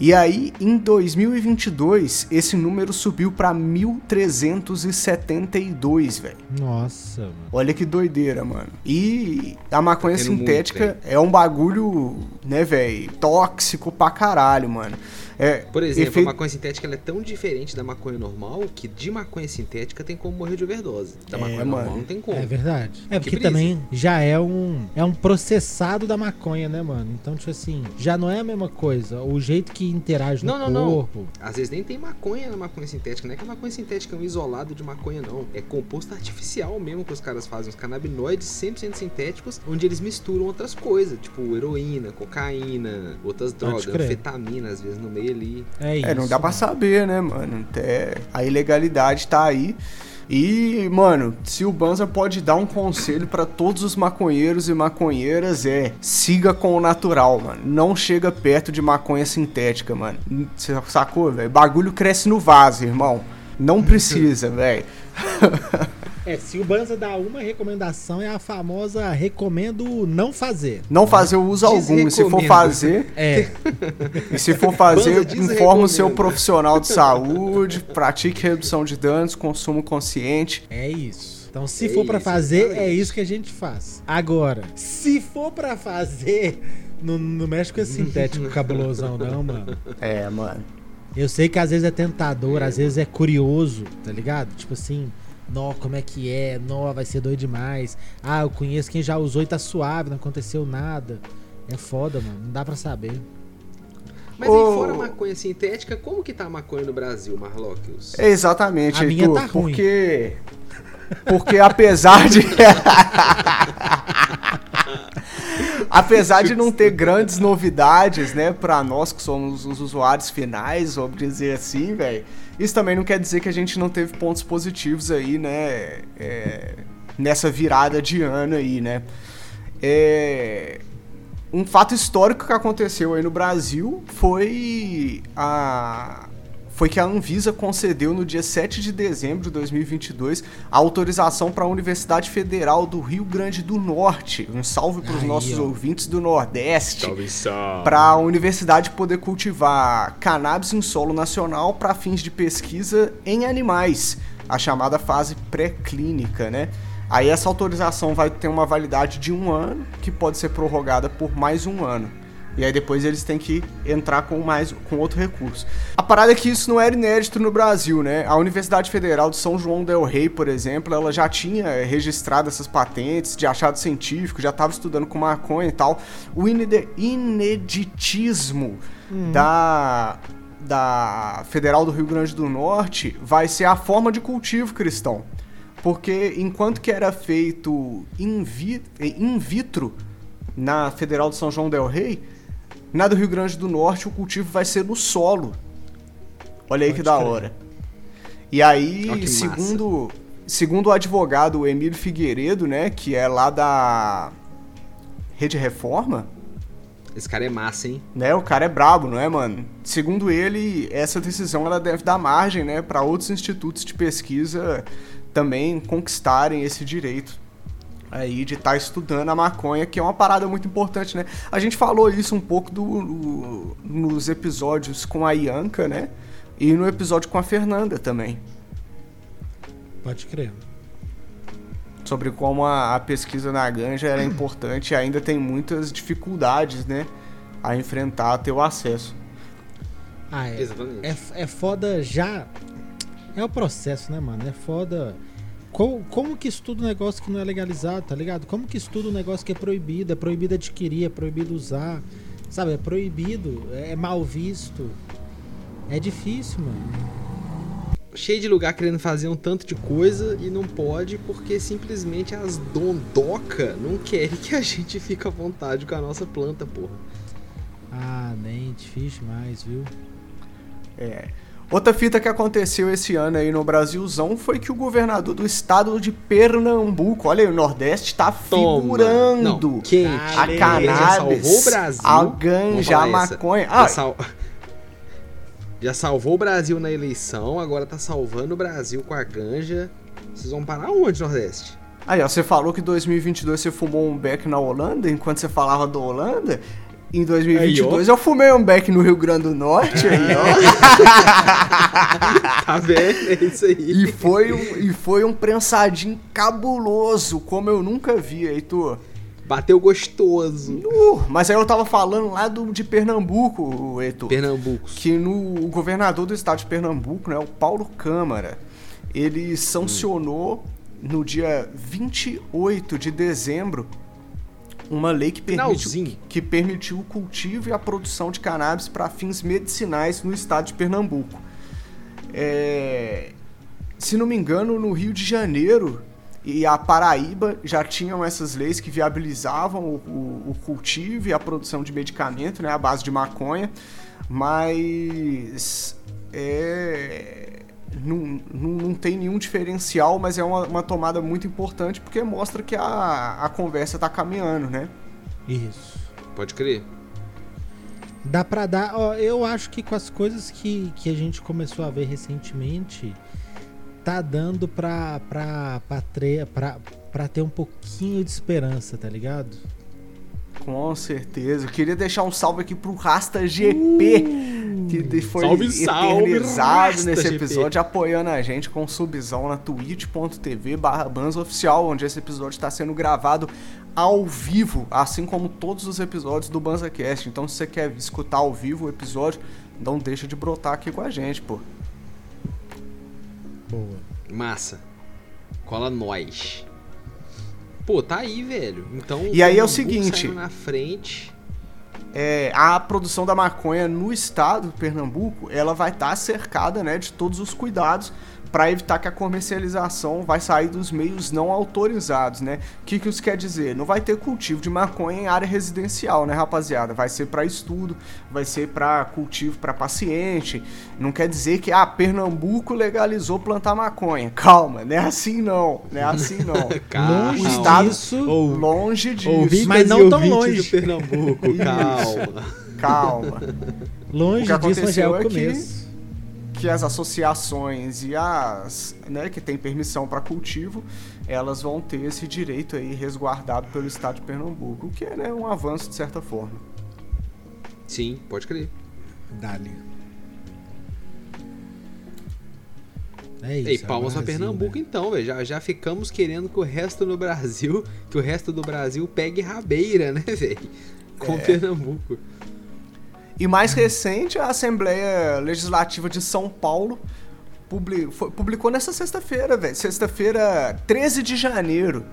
E aí, em 2022, esse número subiu para 1.372, velho. Nossa, mano. Olha que doideira, mano. E a maconha Tá tendo sintética muito, é um bagulho, né, velho, tóxico pra caralho, mano. É, Por exemplo, efeito- a maconha sintética ela é tão diferente da maconha normal que de maconha sintética tem como morrer de overdose. Da É, maconha mano. normal não tem como. É verdade. É porque brisa. também já é um é um processado da maconha, né, mano? Então, tipo assim, já não é a mesma coisa. O jeito que interage no Não, não, não. corpo. Às vezes nem tem maconha na maconha sintética. Não é que a maconha sintética é um isolado de maconha, não. É composto artificial mesmo que os caras fazem. Os canabinoides 100% sintéticos, onde eles misturam outras coisas. Tipo heroína, cocaína, outras drogas, anfetamina, às vezes no meio ali. É isso. É, não dá pra saber, né, mano? Até a ilegalidade tá aí. E, mano, se o Banza pode dar um conselho pra todos os maconheiros e maconheiras é siga com o natural, mano. Não chega perto de maconha sintética, mano. Você sacou, velho? Bagulho cresce no vaso, irmão. Não precisa, [LAUGHS] velho. É, se o Banza dá uma recomendação, é a famosa recomendo não fazer. Não fazer uso algum. E se for fazer, É, [LAUGHS] E se for fazer, informa o seu profissional de saúde, pratique redução de danos, consumo consciente. é isso. Então, se É for pra isso, fazer, é isso que a gente faz. Agora, se for pra fazer, não, não mexe com esse sintético [LAUGHS] cabulosão, não, mano. É, mano. Eu sei que às vezes é tentador, às vezes é curioso, tá ligado? Tipo assim, nó, como é que é? Nó, vai ser doido demais. Ah, eu conheço quem já usou e tá suave, não aconteceu nada. É foda, mano. Não dá pra saber. Mas Ô. aí fora a maconha sintética, como que tá a maconha no Brasil, Marlockius? É exatamente, A minha Heitor, tá ruim. porque porque apesar de [LAUGHS] apesar de não ter grandes novidades, né, pra nós que somos os usuários finais, vamos dizer assim, velho. Isso também não quer dizer que a gente não teve pontos positivos aí, né, é, nessa virada de ano aí, né? É, um fato histórico que aconteceu aí no Brasil foi a foi que a Anvisa concedeu no dia 7 de dezembro de 2022 a autorização para a Universidade Federal do Rio Grande do Norte. Um salve para os nossos ó. ouvintes do Nordeste. salve. Para a universidade poder cultivar cannabis em solo nacional para fins de pesquisa em animais, a chamada fase pré-clínica, né? Aí essa autorização vai ter uma validade de um ano, que pode ser prorrogada por mais um ano. E aí depois eles têm que entrar com mais com outro recurso. A parada é que isso não era inédito no Brasil, né? A Universidade Federal de São João del Rei, por exemplo, ela já tinha registrado essas patentes de achado científico, já estava estudando com maconha e tal. O ineditismo da da Federal do Rio Grande do Norte vai ser a forma de cultivo cristão. Porque enquanto que era feito in, vi- in vitro na Federal de São João del Rei, na do Rio Grande do Norte o cultivo vai ser no solo. Olha aí Pode que da crer. hora. E aí, massa. segundo, segundo o advogado Emílio Figueiredo, né, que é lá da Rede Reforma, Esse cara é massa, hein? né, o cara é brabo, não é, mano? Segundo ele, essa decisão ela deve dar margem, né, para outros institutos de pesquisa também conquistarem esse direito aí de estar estudando a maconha, que é uma parada muito importante, né? A gente falou isso um pouco do, no- nos episódios com a Ianca, né? E no episódio com a Fernanda também, Pode crer. sobre como a, a pesquisa na ganja era importante e ainda tem muitas dificuldades, né, a enfrentar, a ter o acesso. Ah, é. Exatamente. É, é foda já. É o processo, né, mano? É foda. Como, como que estuda um negócio que não é legalizado, tá ligado? Como que estuda um negócio que é proibido? É proibido adquirir, é proibido usar. Sabe? É proibido, é mal visto. É difícil, mano. cheio de lugar querendo fazer um tanto de coisa e não pode porque simplesmente as dondoca não querem que a gente fique à vontade com a nossa planta, porra. Ah, nem difícil mais, viu? É. Outra fita que aconteceu esse ano aí no Brasilzão foi que o governador do estado de Pernambuco, olha aí, o Nordeste tá Toma. figurando Não, quente. a cannabis, salvou o Brasil. a ganja, a maconha. Já, Ah, sal- já salvou o Brasil na eleição, agora tá salvando o Brasil com a ganja. Vocês vão parar onde, Nordeste? Aí, ó, você falou que em 2022 você fumou um beck na Holanda, enquanto você falava da Holanda. Em 2022 eu fumei um beck no Rio Grande do Norte, aí, ó. [LAUGHS] Tá vendo? É isso aí. E foi um, e foi um prensadinho cabuloso, como eu nunca vi, Heitor. Bateu gostoso. Uh, mas aí eu tava falando lá do, de Pernambuco, Heitor. Pernambuco. que no o governador do estado de Pernambuco, né, o Paulo Câmara, ele sancionou no dia 28 de dezembro uma lei que permite, que permitiu o cultivo e a produção de cannabis para fins medicinais no estado de Pernambuco. É, se não me engano, no Rio de Janeiro e a Paraíba já tinham essas leis que viabilizavam o, o- o cultivo e a produção de medicamento, né, à base de maconha, mas é, não, não, não tem nenhum diferencial, mas é uma, uma tomada muito importante porque mostra que a, a conversa está caminhando, né? Isso. Pode crer. Dá pra dar. Ó, eu acho que com as coisas que, que a gente começou a ver recentemente, tá dando pra, pra, pra, tre- pra, pra ter um pouquinho de esperança, tá ligado? Com certeza. Eu queria deixar um salve aqui pro Rasta GP, que de- foi Salve, salve, Rasta nesse GP. episódio, apoiando a gente com subzão na twitch.tv barra Oficial, onde esse episódio está sendo gravado ao vivo, assim como todos os episódios do BanzaCast. Então, se você quer escutar ao vivo o episódio, não deixa de brotar aqui com a gente, pô. Boa. Massa. Cola nós. Pô, tá aí, velho. Então. E aí é o seguinte- na frente. É, a produção da maconha no estado de Pernambuco, ela vai estar cercada, né, de todos os cuidados para evitar que a comercialização vai sair dos meios não autorizados, né? O que, que isso quer dizer? Não vai ter cultivo de maconha em área residencial, né, rapaziada? Vai ser para estudo, vai ser para cultivo para paciente. Não quer dizer que ah, Pernambuco legalizou plantar maconha. [LAUGHS] Calma, não é assim não, não é assim não. [LAUGHS] Calma. Longe O estado- disso. Ou- Longe disso. Ouvintes Mas não tão longe. do Pernambuco, [LAUGHS] calma. [LAUGHS] Calma. Longe O que disso, mas já é o é que- começo. que as associações e as, né, que tem permissão para cultivo, elas vão ter esse direito aí resguardado pelo Estado de Pernambuco, o que é né, um avanço de certa forma. Sim, pode crer. Dali. É isso. Ei, é palmas pra Brasil, Pernambuco né? então, velho. Já, já ficamos querendo que o resto do Brasil, que o resto do Brasil pegue rabeira, né, velho? Com É. Pernambuco. E mais recente, a Assembleia Legislativa de São Paulo publi- foi- publicou nessa sexta-feira, velho. Sexta-feira, 13 de janeiro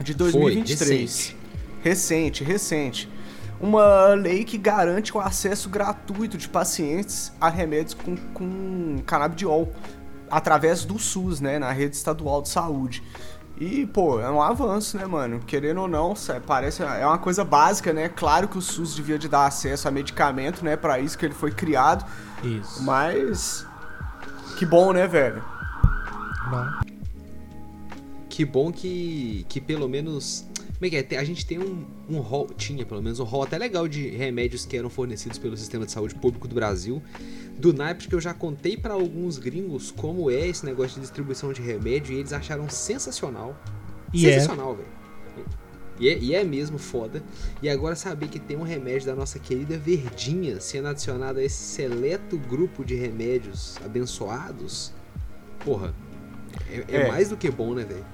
de 2023. recente. recente, recente. Uma lei que garante o acesso gratuito de pacientes a remédios com, com canabidiol através do SUS, né, na rede estadual de saúde. E, pô, é um avanço, né, mano? Querendo ou não, parece é uma coisa básica, né? Claro que o SUS devia de dar acesso a medicamento, né, Pra isso que ele foi criado, Isso. mas que bom, né, velho? Bom. Que bom que, que pelo menos. Como é que é? Tem- A gente tem um, um hall, tinha pelo menos um hall até legal de remédios que eram fornecidos pelo Sistema de Saúde Público do Brasil. Do naipe que eu já contei pra alguns gringos como é esse negócio de distribuição de remédio e eles acharam sensacional. E é. sensacional, velho. E é, e é mesmo foda. E agora saber que tem um remédio da nossa querida Verdinha sendo adicionado a esse seleto grupo de remédios abençoados. Porra, é, é É. mais do que bom, né, velho?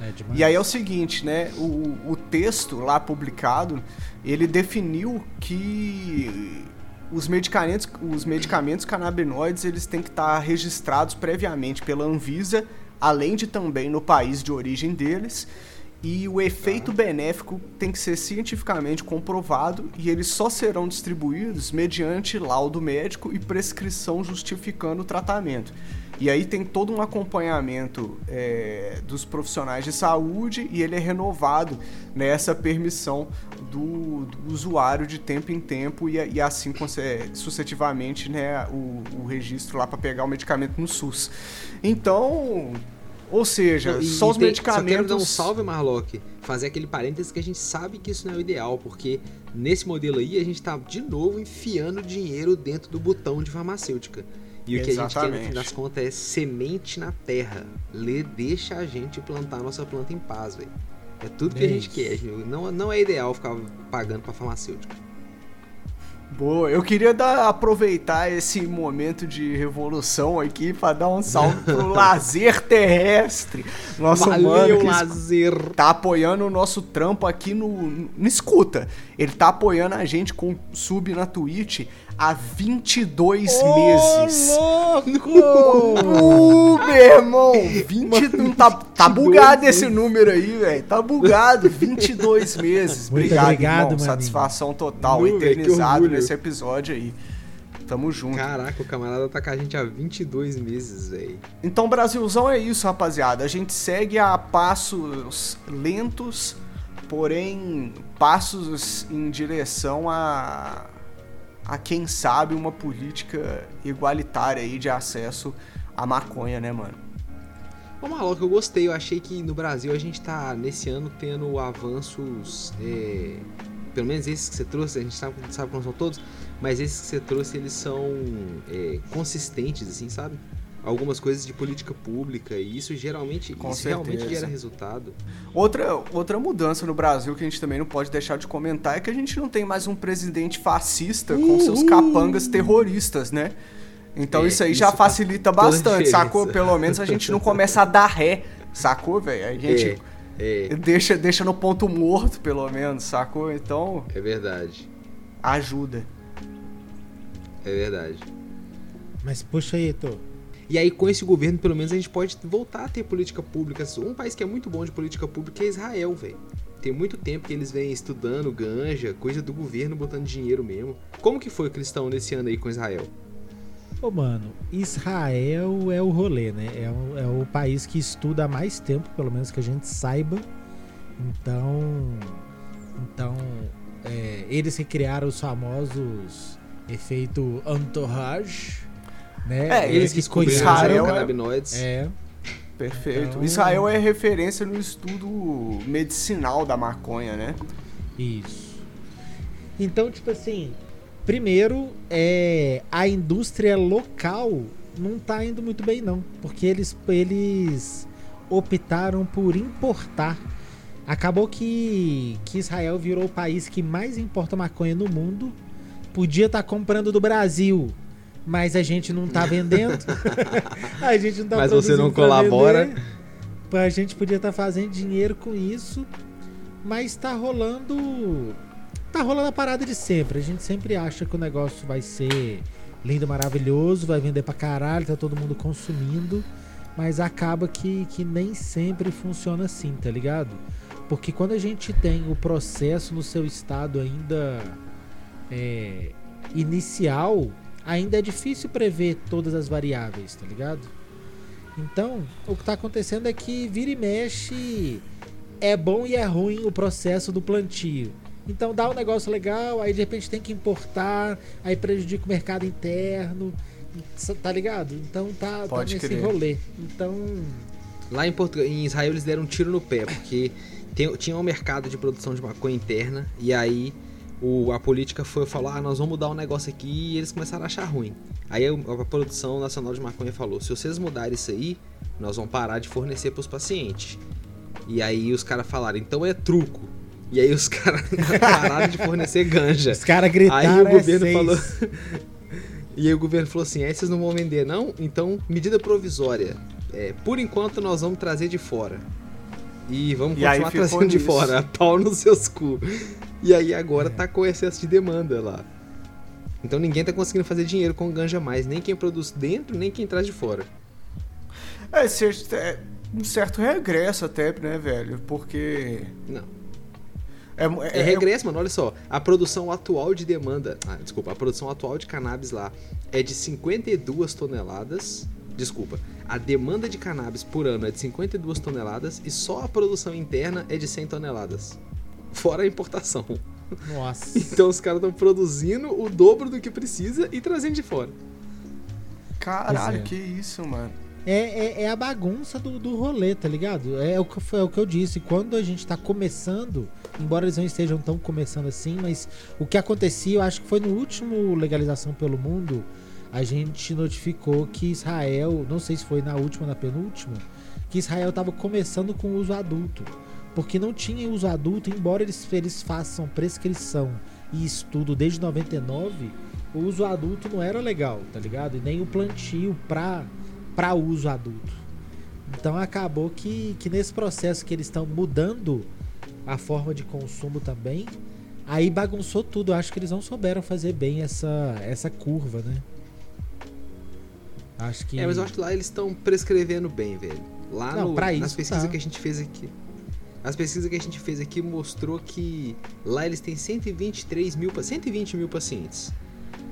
É. E aí é o seguinte, né? O, o texto lá publicado, ele definiu que os medicamentos, os medicamentos canabinoides, eles têm que estar registrados previamente pela Anvisa, além de também no país de origem deles. E o efeito benéfico tem que ser cientificamente comprovado e eles só serão distribuídos mediante laudo médico e prescrição justificando o tratamento. E aí tem todo um acompanhamento é, dos profissionais de saúde e ele é renovado nessa permissão do, do usuário de tempo em tempo e, e assim sucessivamente né, o, o registro lá para pegar o medicamento no SUS. Então, ou seja, e, só os tem, medicamentos. Só quero dar um salve, Marlock. Fazer aquele parênteses que a gente sabe que isso não é o ideal, porque nesse modelo aí a gente tá de novo enfiando dinheiro dentro do botão de farmacêutica. E o que Exatamente. a gente quer, no fim das contas, é semente na terra. Lê, deixa a gente plantar nossa planta em paz, velho. É tudo que a gente quer. Não, não é ideal ficar pagando pra farmacêutica. Boa, eu queria dar, aproveitar esse momento de revolução aqui para dar um salve pro [LAUGHS] lazer terrestre. Nosso Valeu, mano que lazer. tá apoiando o nosso trampo aqui no, no Escuta. Ele tá apoiando a gente com sub na Twitch há 22 oh, meses. louco! Meu irmão! 20, não tá, tá bugado esse número aí, velho. Tá bugado. 22 meses. Muito obrigado, obrigado irmão. Satisfação total. Nu, eternizado nesse episódio aí. Tamo junto. Caraca, o camarada tá com a gente há 22 meses, velho. Então, Brasilzão é isso, rapaziada. A gente segue a passos lentos, porém passos em direção a a quem sabe uma política igualitária aí de acesso à maconha, né, mano? Ô maluco, eu gostei. Eu achei que no Brasil a gente tá nesse ano tendo avanços. É, pelo menos esses que você trouxe, a gente sabe, sabe como são todos, mas esses que você trouxe eles são é, consistentes, assim, sabe? Algumas coisas de política pública e isso geralmente Com isso realmente gera resultado. Outra, outra mudança no Brasil que a gente também não pode deixar de comentar é que a gente não tem mais um presidente fascista uhum. com seus capangas terroristas, né? Então é, isso aí isso já facilita bastante, sacou? Pelo menos a gente não começa a dar ré, sacou, velho? A gente é, é. Deixa, deixa no ponto morto, pelo menos, sacou? Então. É verdade. Ajuda. É verdade. Mas puxa aí, Tô. E aí, com esse governo, pelo menos, a gente pode voltar a ter política pública. Um país que é muito bom de política pública é Israel, velho. Tem muito tempo que eles vêm estudando ganja, coisa do governo botando dinheiro mesmo. Como que foi o cristão nesse ano aí com Israel? Ô, mano, Israel é o rolê, né? É o, é o país que estuda há mais tempo, pelo menos que a gente saiba. Então. Então. É, eles que criaram os famosos efeito entourage né? É, eles que conheceram canabinoides. É. Perfeito. Então... Israel é referência no estudo medicinal da maconha, né? Isso. Então, tipo assim, primeiro, é, a indústria local não tá indo muito bem, não. Porque eles, eles optaram por importar. Acabou que, que Israel virou o país que mais importa maconha no mundo. Podia estar tá comprando do Brasil mas a gente não tá vendendo. [LAUGHS] a gente não tá Mas você não colabora. Vender. A gente podia estar tá fazendo dinheiro com isso, mas tá rolando. Tá rolando a parada de sempre. A gente sempre acha que o negócio vai ser lindo, maravilhoso, vai vender pra caralho, tá todo mundo consumindo. Mas acaba que, que nem sempre funciona assim, tá ligado? Porque quando a gente tem o processo no seu estado ainda é, inicial, ainda é difícil prever todas as variáveis, tá ligado? Então, o que está acontecendo é que vira e mexe é bom e é ruim o processo do plantio. Então dá um negócio legal, aí de repente tem que importar, aí prejudica o mercado interno, tá ligado? Então tá, tá nesse crer. rolê. Então. Lá em, Portugal, em Israel eles deram um tiro no pé, porque tem, tinha um mercado de produção de maconha interna, e aí o, a política foi falar, ah, nós vamos mudar um negócio aqui e eles começaram a achar ruim. Aí a, a produção nacional de maconha falou, se vocês mudarem isso aí, nós vamos parar de fornecer para os pacientes. E aí os caras falaram, então é truco. E aí os [LAUGHS] caras pararam de fornecer ganja. Os caras gritaram, Aí o governo é falou... [LAUGHS] e aí o governo falou assim, é, vocês não vão vender não? Então, medida provisória. É, por enquanto nós vamos trazer de fora. E vamos e continuar trazendo nisso. de fora. [LAUGHS] Pau nos seus cu. E aí agora é. tá com excesso de demanda lá. Então ninguém tá conseguindo fazer dinheiro com ganja mais, nem quem produz dentro, nem quem traz de fora. É, é um certo regresso até, né, velho? Porque. Não. É, é, é regresso, mano. Olha só. A produção atual de demanda. Ah, desculpa. A produção atual de cannabis lá é de 52 toneladas Desculpa. A demanda de cannabis por ano é de 52 toneladas e só a produção interna é de 100 toneladas. Fora a importação. Nossa. [LAUGHS] Então os caras estão produzindo o dobro do que precisa e trazendo de fora. Caralho, é. que isso, mano. É, é, é a bagunça do, do rolê, tá ligado? É o, que, foi, é o que eu disse. Quando a gente tá começando, embora eles não estejam tão começando assim, mas o que acontecia, eu acho que foi no último legalização pelo mundo, a gente notificou que Israel, não sei se foi na última ou na penúltima, que Israel tava começando com o uso adulto. Porque não tinha uso adulto, embora eles, eles façam prescrição e estudo desde 99, o uso adulto não era legal, tá ligado? E nem o plantio pra, pra uso adulto. Então acabou que, que nesse processo que eles estão mudando a forma de consumo também, aí bagunçou tudo. Eu acho que eles não souberam fazer bem essa, essa curva, né? Acho que. É, mas eu acho que lá eles estão prescrevendo bem, velho. Lá Não, no, nas pesquisas tá. que a gente fez aqui. As pesquisas que a gente fez aqui mostrou que lá eles têm 123 mil, pa- 120 mil pacientes.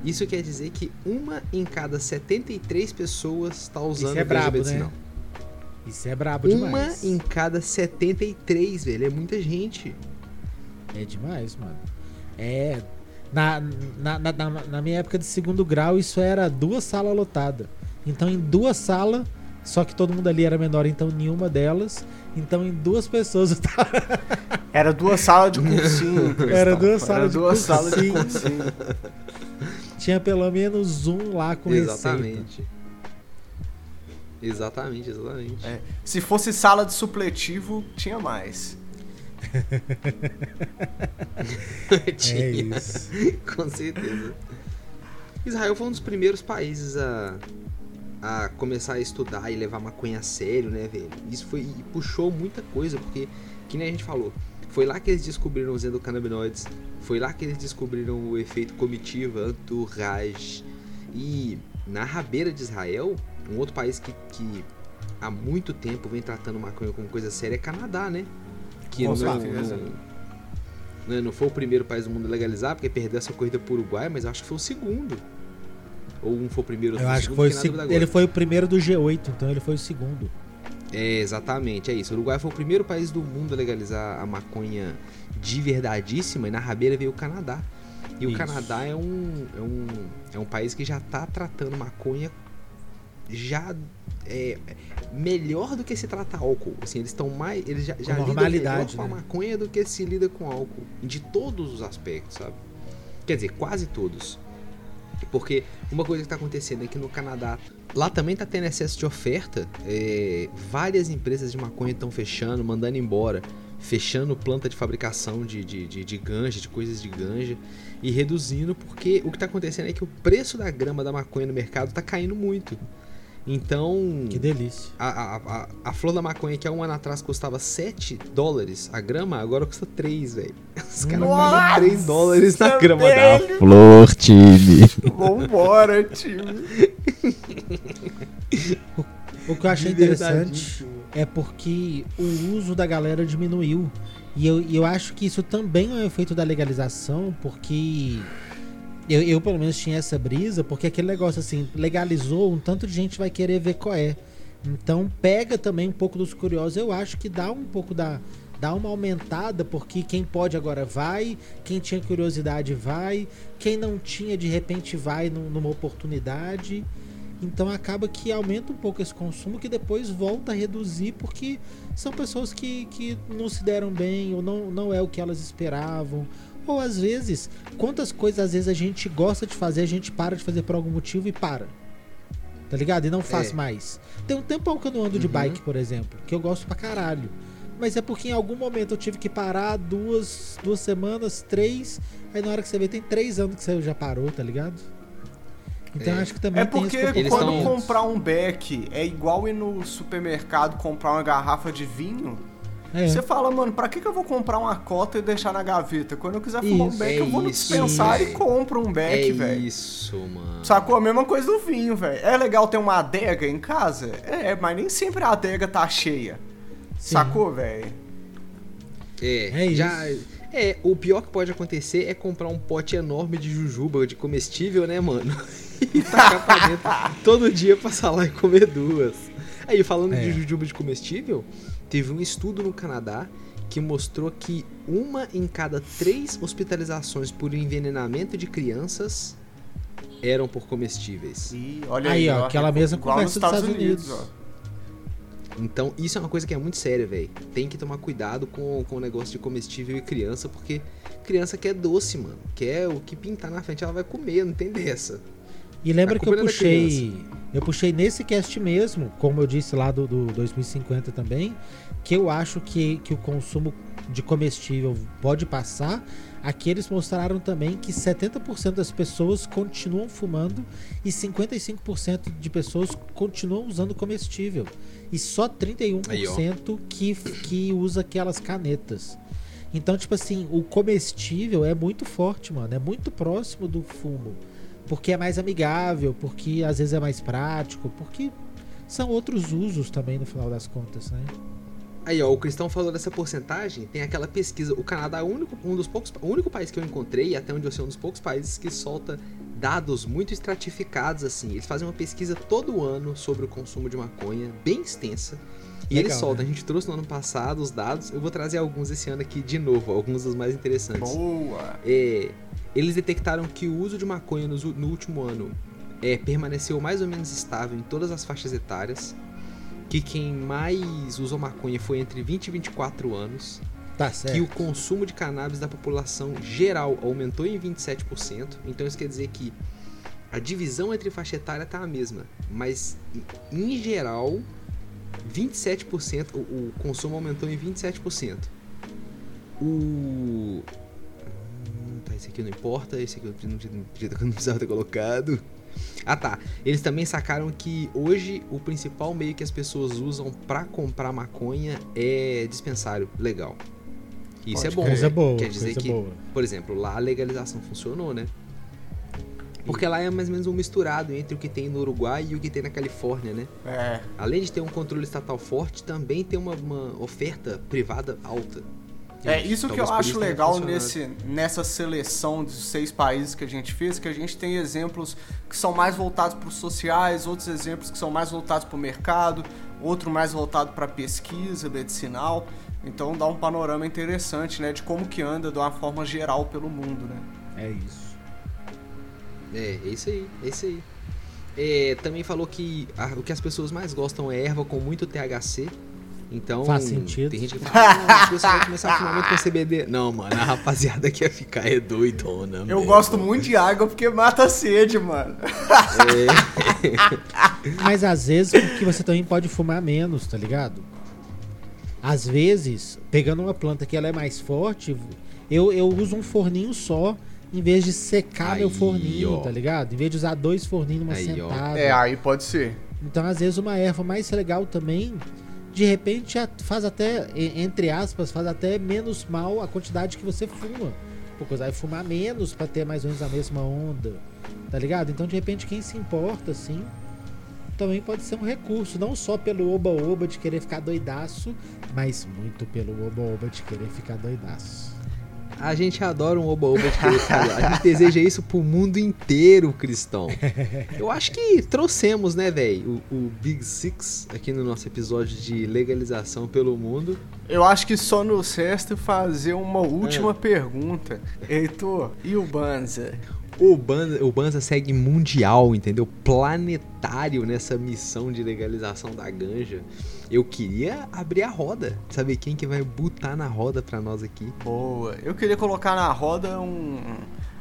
Isso quer dizer que uma em cada 73 pessoas está usando Isso é brabo, medicinal. né? Isso é brabo Uma demais. em cada 73, velho. É muita gente. É demais, mano. É. Na, na, na- na minha época de segundo grau, isso era duas salas lotadas. Então, em duas salas, só que todo mundo ali era menor, então nenhuma delas. Então, em duas pessoas eu tava. [LAUGHS] Era duas salas de cursinho. Era duas salas de duas salas de cursinho. [LAUGHS] Tinha pelo menos um lá com receita. exatamente. Exatamente, exatamente. É. Se fosse sala de supletivo, tinha mais. [LAUGHS] É Tinha. isso. Com certeza. Israel foi um dos primeiros países a, a começar a estudar e levar maconha a sério, né, velho? Isso foi e puxou muita coisa, porque, que nem a gente falou, foi lá que eles descobriram os endocannabinoides, foi lá que eles descobriram o efeito comitiva, entourage. E na rabeira de Israel, um outro país que, que há muito tempo vem tratando maconha como coisa séria é Canadá, né? Que Com não, não, né, não foi o primeiro país do mundo a legalizar, porque perdeu essa corrida pro Uruguai, mas acho que foi o segundo. Ou um foi o primeiro, Eu acho que segundo, foi o fiquei na seg- dúvida agora. Ele foi o primeiro do G8, então ele foi o segundo. É, exatamente, é isso. O Uruguai foi o primeiro país do mundo a legalizar a maconha de verdadíssima, e na rabeira veio o Canadá. E o Isso. Canadá é um, é, um, é um país que já tá tratando maconha já é, melhor do que se trata álcool. Assim, eles estão mais. Eles já, já lidam melhor com a né? maconha do que se lida com álcool. De todos os aspectos, sabe? Quer dizer, quase todos. Porque uma coisa que tá acontecendo é que no Canadá, lá também tá tendo excesso de oferta. é, várias empresas de maconha estão fechando, mandando embora, fechando planta de fabricação de, de, de, de ganja, de coisas de ganja, e reduzindo, porque o que tá acontecendo é que o preço da grama da maconha no mercado tá caindo muito. Então, Que delícia. a, a, a, a flor da maconha que há um ano atrás custava 7 dólares a grama, agora custa 3, velho. Os caras pagam 3 dólares na grama da velho. flor, time. Vambora, time. [LAUGHS] O que eu achei interessante é porque o uso da galera diminuiu. E eu, e eu acho que isso também é um efeito da legalização, porque eu, eu, pelo menos tinha essa brisa, porque aquele negócio assim, legalizou, um tanto de gente vai querer ver qual é. Então pega também um pouco dos curiosos. Eu acho que dá um pouco da. Dá uma aumentada, porque quem pode agora vai, quem tinha curiosidade vai, quem não tinha de repente vai num- numa oportunidade. Então acaba que aumenta um pouco esse consumo que depois volta a reduzir porque são pessoas que, que não se deram bem ou não, não é o que elas esperavam. Ou às vezes, quantas coisas às vezes a gente gosta de fazer, a gente para de fazer por algum motivo e para. Tá ligado? E não faz É. mais. Tem um tempão que eu não ando de Uhum. bike, por exemplo, que eu gosto pra caralho. Mas é porque em algum momento eu tive que parar duas, duas semanas, três. Aí na hora que você vê, tem três anos que você já parou, tá ligado? Então É. eu acho que também É tem porque quando comprar um beck é igual ir no supermercado comprar uma garrafa de vinho. É. Você fala, mano, pra que, que eu vou comprar uma cota e deixar na gaveta? Quando eu quiser fumar um Isso. beck, É eu vou no isso, dispensar e compro um É beck, velho. isso, mano. Sacou? A mesma coisa do vinho, velho. É legal ter uma adega em casa? É, mas nem sempre a adega tá cheia. Sim. Sacou, velho? É, É já. É, o pior que pode acontecer é comprar um pote enorme de jujuba, de comestível, né, mano? [LAUGHS] e tacar pra dentro [LAUGHS] todo dia passar lá e comer duas. Aí, falando É. de jujuba de comestível, teve um estudo no Canadá que mostrou que uma em cada três hospitalizações por envenenamento de crianças eram por comestíveis. E olha Aí, aí, ó, aquela mesma igual conversa nos dos Estados Unidos. ó. Então, isso é uma coisa que é muito séria, velho. Tem que tomar cuidado com, com o negócio de comestível e criança, porque criança quer doce, mano. Quer o que pintar na frente, ela vai comer, não tem dessa. E lembra que eu é puxei. Eu puxei nesse cast mesmo, como eu disse lá do, do 2050 também, que eu acho que, que o consumo de comestível pode passar. Aqui eles mostraram também que 70% das pessoas continuam fumando e 55% de pessoas continuam usando comestível. E só 31% Aí, que, que usa aquelas canetas. Então, tipo assim, o comestível é muito forte, mano. É muito próximo do fumo. Porque é mais amigável, porque às vezes é mais prático, porque são outros usos também no final das contas, né? Aí, ó, o Cristão falou dessa porcentagem, tem aquela pesquisa. O Canadá é o único, um dos poucos, o único país que eu encontrei, até onde eu sei, um dos poucos países que solta dados muito estratificados, assim. Eles fazem uma pesquisa todo ano sobre o consumo de maconha, bem extensa. E Legal, eles soltam. né? A gente trouxe no ano passado os dados. Eu vou trazer alguns esse ano aqui de novo, alguns dos mais interessantes. Boa. É, eles detectaram que o uso de maconha nos u- no, último ano é, permaneceu mais ou menos estável em todas as faixas etárias. Que quem mais usou maconha foi entre 20 e 24 anos. Tá Que o consumo de cannabis da população geral aumentou em 27%. Então isso quer dizer que a divisão entre faixa etária tá a mesma. Mas em geral, 27%, o, o consumo aumentou em 27%. O. Hum, Tá, esse aqui não importa, esse aqui eu não, não, [LAUGHS] não precisava ter colocado. Ah tá, eles também sacaram que hoje o principal meio que as pessoas usam pra comprar maconha é dispensário legal. Isso Pode é bom. Coisa né? boa, Quer dizer coisa que, boa. por exemplo, lá a legalização funcionou, né? Porque lá é mais ou menos um misturado entre o que tem no Uruguai e o que tem na Califórnia, né? É. Além de ter um controle estatal forte, também tem uma, uma oferta privada alta. É isso que eu acho tenha legal nesse, nessa seleção dos seis países que a gente fez, que a gente tem exemplos que são mais voltados para os sociais, outros exemplos que são mais voltados para o mercado, outro mais voltado para pesquisa medicinal. Então dá um panorama interessante, né, de como que anda de uma forma geral pelo mundo, né? É isso. É, é isso aí, é isso aí. É, também falou que a- o que as pessoas mais gostam é erva com muito THC. Então, Faz sentido. tem gente que fala, ah, você vai começar a fumar muito com CBD. Não, mano, a rapaziada que ia ficar é doidona. Eu mesmo. gosto muito de água porque mata a sede, mano. É, [LAUGHS] Mas às vezes porque você também pode fumar menos, tá ligado? Às vezes, pegando uma planta que ela é mais forte, eu, eu uso um forninho só em vez de secar meu Aí, forninho, ó. tá ligado? Em vez de usar dois forninhos numa Aí, ó. sentada. É, aí pode ser. Então, às vezes, uma erva mais legal também, de repente, faz até, entre aspas, faz até menos mal a quantidade que você fuma. Porque você vai fumar menos pra ter mais ou menos a mesma onda, tá ligado? Então, de repente, quem se importa, assim, também pode ser um recurso. Não só pelo oba-oba de querer ficar doidaço, mas muito pelo oba-oba de querer ficar doidaço. A gente adora um oba-oba de. A gente deseja isso pro mundo inteiro, cristão. Eu acho que trouxemos, né, velho, o, o Big Six aqui no nosso episódio de legalização pelo mundo. Eu acho que só nos resta fazer uma última pergunta. Heitor, e o Banza? O Banza, o Banza segue mundial, entendeu? Planetário nessa missão de legalização da ganja. Eu queria abrir a roda, saber quem que vai botar na roda pra nós aqui. Boa. Eu queria colocar na roda um.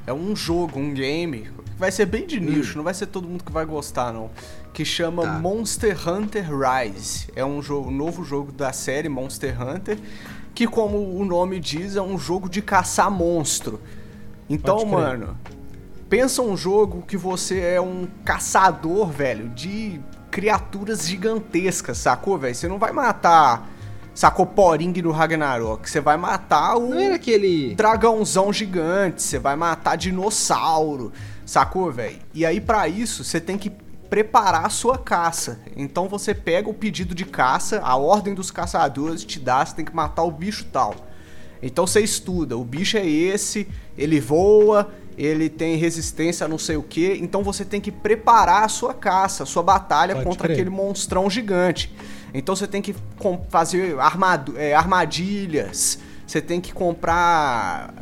É um jogo, um game. Vai ser bem de nicho, não vai ser todo mundo que vai gostar, não. Que chama Tá. Monster Hunter Rise. É um, jogo, um novo jogo da série Monster Hunter. Que, como o nome diz, é um jogo de caçar monstro. Então, mano, pensa um jogo que você é um caçador, velho, de criaturas gigantescas, sacou, velho? Você não vai matar, sacou, Poring do Ragnarok. Você vai matar o Não era aquele. dragãozão gigante, você vai matar dinossauro, sacou, velho? E aí pra isso você tem que preparar a sua caça. Então você pega o pedido de caça, a ordem dos caçadores te dá, você tem que matar o bicho tal. Então você estuda, o bicho é esse, ele voa, ele tem resistência a não sei o que, então você tem que preparar a sua caça, a sua batalha Pode contra crer. aquele monstrão gigante. Então você tem que fazer é, armadilhas, você tem que comprar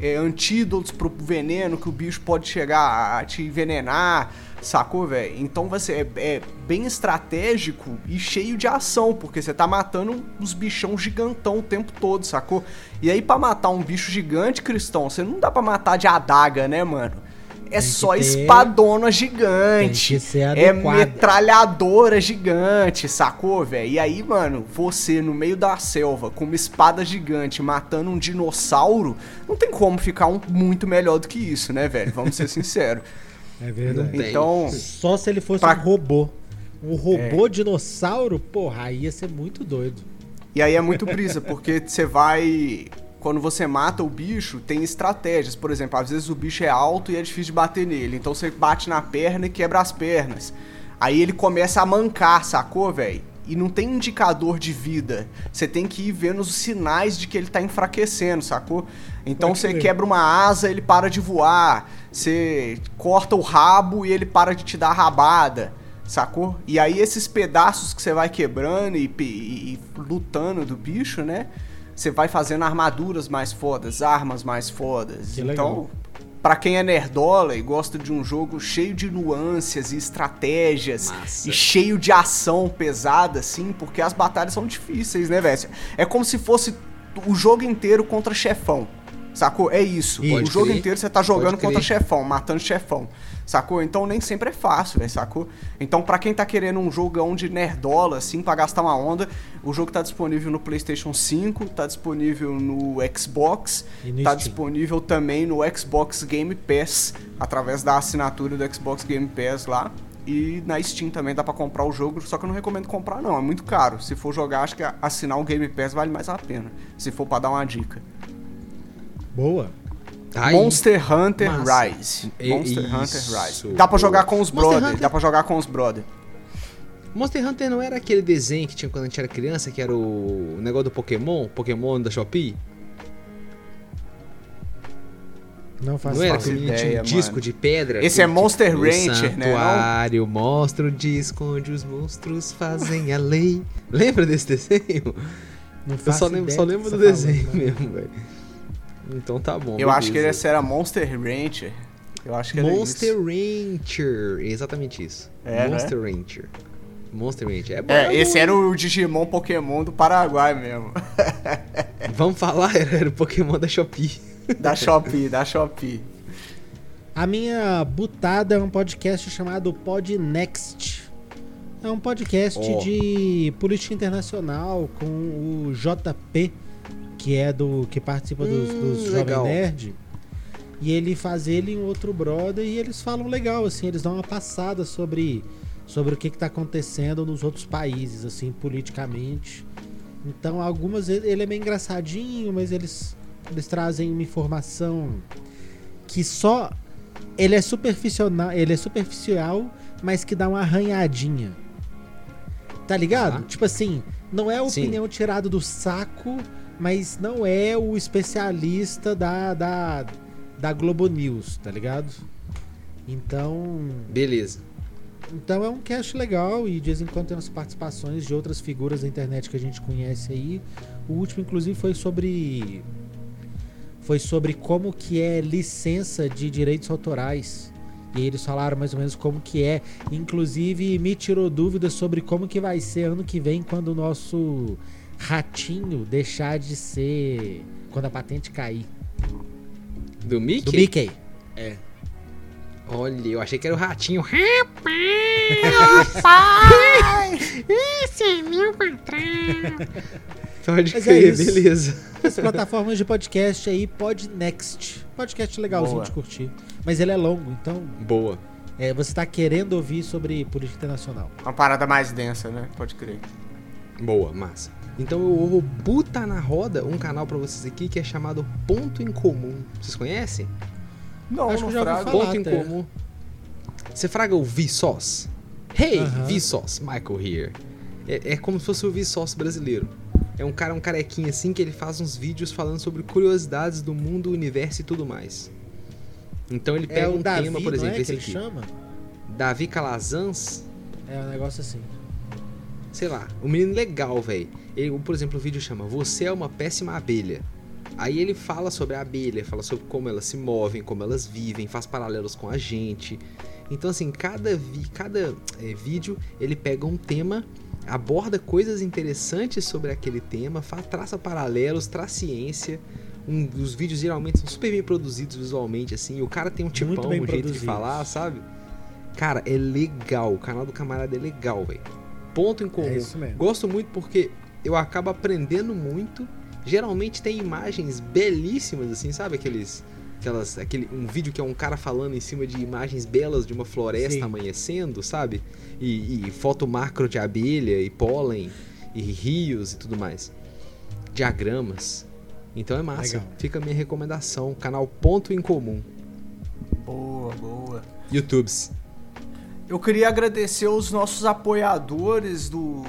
é, antídotos pro veneno que o bicho pode chegar a te envenenar, sacou, velho? Então você é, é bem estratégico e cheio de ação, porque você tá matando uns bichão gigantão o tempo todo, sacou? E aí pra matar um bicho gigante, Cristão, você não dá pra matar de adaga, né, mano? É só ter- espadona gigante. É metralhadora gigante, sacou, velho? E aí, mano, você no meio da selva com uma espada gigante matando um dinossauro, não tem como ficar um, muito melhor do que isso, né, velho? Vamos ser [LAUGHS] sinceros. É verdade. Então, Só se ele fosse Pra- um robô. Um robô É. dinossauro, porra, aí ia ser muito doido. e aí é muito brisa, porque você vai. Quando você mata o bicho, tem estratégias. Por exemplo, às vezes o bicho é alto e é difícil de bater nele. Então você bate na perna e quebra as pernas. Aí ele começa a mancar, sacou, velho? E não tem indicador de vida. Você tem que ir vendo os sinais de que ele tá enfraquecendo, sacou? Então Pode você quebra uma asa, ele para de voar. Você corta o rabo e ele para de te dar rabada, sacou? E aí esses pedaços que você vai quebrando e, e- e lutando do bicho, né? Você vai fazendo armaduras mais fodas, armas mais fodas. Que então, pra quem é nerdola e gosta de um jogo cheio de nuances e estratégias Massa. e cheio de ação pesada, assim, porque as batalhas são difíceis, né, velho? É como se fosse o jogo inteiro contra chefão. Sacou? É isso. O jogo crer. inteiro você tá jogando contra chefão, matando chefão. Sacou? Então nem sempre é fácil, velho, sacou? Então pra quem tá querendo um jogão de nerdola, assim, pra gastar uma onda, o jogo tá disponível no PlayStation 5, tá disponível no Xbox, no tá Steam. disponível também no Xbox Game Pass, através da assinatura do Xbox Game Pass lá. E na Steam também dá pra comprar o jogo, só que eu não recomendo comprar não, é muito caro. Se for jogar, acho que assinar o Game Pass vale mais a pena, se for pra dar uma dica. Boa. Aí, Monster Hunter Massa. Rise. E- Monster isso. Hunter Rise. Dá pra jogar com os Monster brother, Hunter- dá pra jogar com os brother. Monster Hunter não era aquele desenho que tinha quando a gente era criança, que era o negócio do Pokémon? Pokémon da Shopee? Não faço Não era que o menino tinha ideia, um disco mano. de pedra? Esse é Monster no Rancher, né, não? Santuário, mostra onde esconde os monstros, fazem a lei. Lembra desse desenho? Não Eu só lembro, ideia só lembro do tá desenho falando, mesmo, velho. Então tá bom. Eu acho que beleza. esse era Monster Rancher. Eu acho que era Monster isso. Rancher, exatamente isso. É, né? Monster Rancher. Monster Rancher. É, bom, É, esse era o Digimon Pokémon do Paraguai mesmo. [LAUGHS] Vamos falar, era, [LAUGHS] era o Pokémon da Shopee. da Shopee, da Shopee. A minha butada é um podcast chamado Podnext. É um podcast Ó. de política internacional com o JP, que é do que participa dos, Hum, dos Jovem. Nerd. E ele faz ele e um outro brother e eles falam legal, assim, eles dão uma passada sobre, sobre o que, que tá acontecendo nos outros países, assim, politicamente. Então, algumas vezes ele é meio engraçadinho, mas eles, eles trazem uma informação que só ele é superficial, ele é superficial, mas que dá uma arranhadinha. Tá ligado? Aham. Tipo assim, não é a Sim. opinião tirada do saco, mas não é o especialista da, da, da Globo News, tá ligado? Então, Beleza. então é um cast legal e de vez em quando tem umas participações de outras figuras da internet que a gente conhece aí. O último, inclusive, foi sobre. Foi sobre como que é licença de direitos autorais. E eles falaram mais ou menos como que é. Inclusive, me tirou dúvidas sobre como que vai ser ano que vem quando o nosso ratinho deixar de ser. Quando a patente cair. Do Mickey? Do Mickey. Olha, eu achei que era o ratinho. [LAUGHS] Esse é meu patrão. Pode Mas é crer, isso. beleza. As plataformas de podcast aí, Podnext. Podcast legalzinho Boa. de curtir. Mas ele é longo, então Boa. é, você tá querendo ouvir sobre política internacional. Uma parada mais densa, né? Pode crer. Boa, massa. Então eu vou botar na roda um canal pra vocês aqui que é chamado Ponto em Comum. Vocês conhecem? Não, Acho não que já ouvi falar. Ponto em até. Comum. Você fraga o Vsauce? Hey, Aham. Vsauce, Michael here. É, é como se fosse o Vsauce brasileiro. É um cara, um carequinho assim, que ele faz uns vídeos falando sobre curiosidades do mundo, universo e tudo mais. Então ele É pega o um Davi, tema, por não exemplo, é, esse que ele aqui. chama? Davi Calazans, É um negócio assim. sei lá, um menino legal, velho. Ele, por exemplo, o vídeo chama Você é uma péssima abelha. Aí ele fala sobre a abelha, fala sobre como elas se movem, como elas vivem, faz paralelos com a gente. Então, assim, cada, vi, cada é, vídeo ele pega um tema, aborda coisas interessantes sobre aquele tema, fa- traça paralelos, traz ciência. Um, os vídeos geralmente são super bem produzidos visualmente, assim. O cara tem um tipão, um bem jeito de produzidos. falar, sabe? Cara, é legal. O canal do camarada é legal, velho. Ponto em comum. É isso mesmo. Gosto muito porque eu acabo aprendendo muito. Geralmente tem imagens belíssimas, assim, sabe? Aqueles. Aquelas, aquele, um vídeo que é um cara falando em cima de imagens belas de uma floresta Sim. amanhecendo, sabe? E, e foto macro de abelha e pólen e rios e tudo mais. Diagramas. Então é massa. Legal. Fica a minha recomendação. Canal Ponto em Comum. Boa, boa. YouTubes. Eu queria agradecer os nossos apoiadores do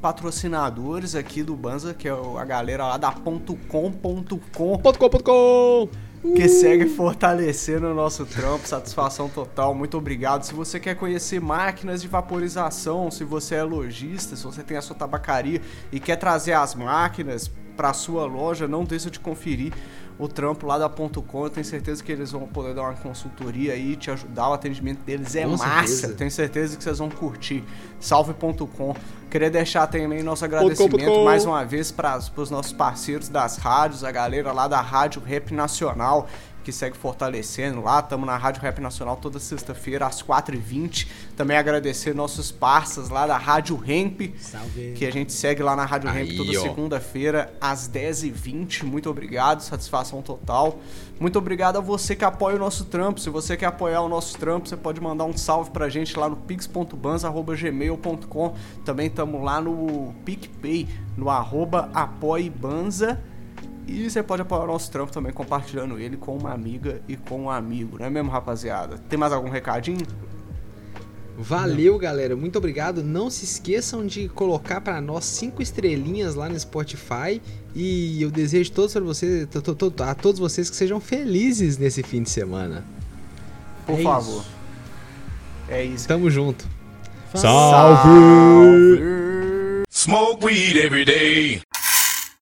patrocinadores aqui do Banza, que é a galera lá da .com.com, com, com. que segue fortalecendo o nosso trampo, satisfação total, muito obrigado. Se você quer conhecer máquinas de vaporização, se você é lojista, se você tem a sua tabacaria e quer trazer as máquinas para sua loja, não deixa de conferir o trampo lá da .com, eu tenho certeza que eles vão poder dar uma consultoria aí, te ajudar, o atendimento deles é Com massa, certeza. tenho certeza que vocês vão curtir. Salve.com. Queria deixar também nosso ponto agradecimento com. mais uma vez para os nossos parceiros das rádios, a galera lá da Rádio Rap Nacional, que segue fortalecendo lá. Estamos na Rádio Rap Nacional toda sexta-feira, às 4h20. Também agradecer nossos parceiros lá da Rádio Ramp, Salve. que a gente segue lá na Rádio Aí, Ramp toda segunda-feira, às 10h20. Muito obrigado, satisfação total. Muito obrigado a você que apoia o nosso trampo. Se você quer apoiar o nosso trampo, você pode mandar um salve pra gente lá no pix.banza.gmail.com. Também estamos lá no PicPay, no arroba. E você pode apoiar o nosso trampo também compartilhando ele com uma amiga e com um amigo, não é mesmo, rapaziada? Tem mais algum recadinho? Valeu, galera. Muito obrigado. Não se esqueçam de colocar pra nós cinco estrelinhas lá no Spotify. E eu desejo todos para vocês, a todos vocês que sejam felizes nesse fim de semana. Por É favor. isso. É isso. Tamo junto. Fala. Salve! Smoke weed every day.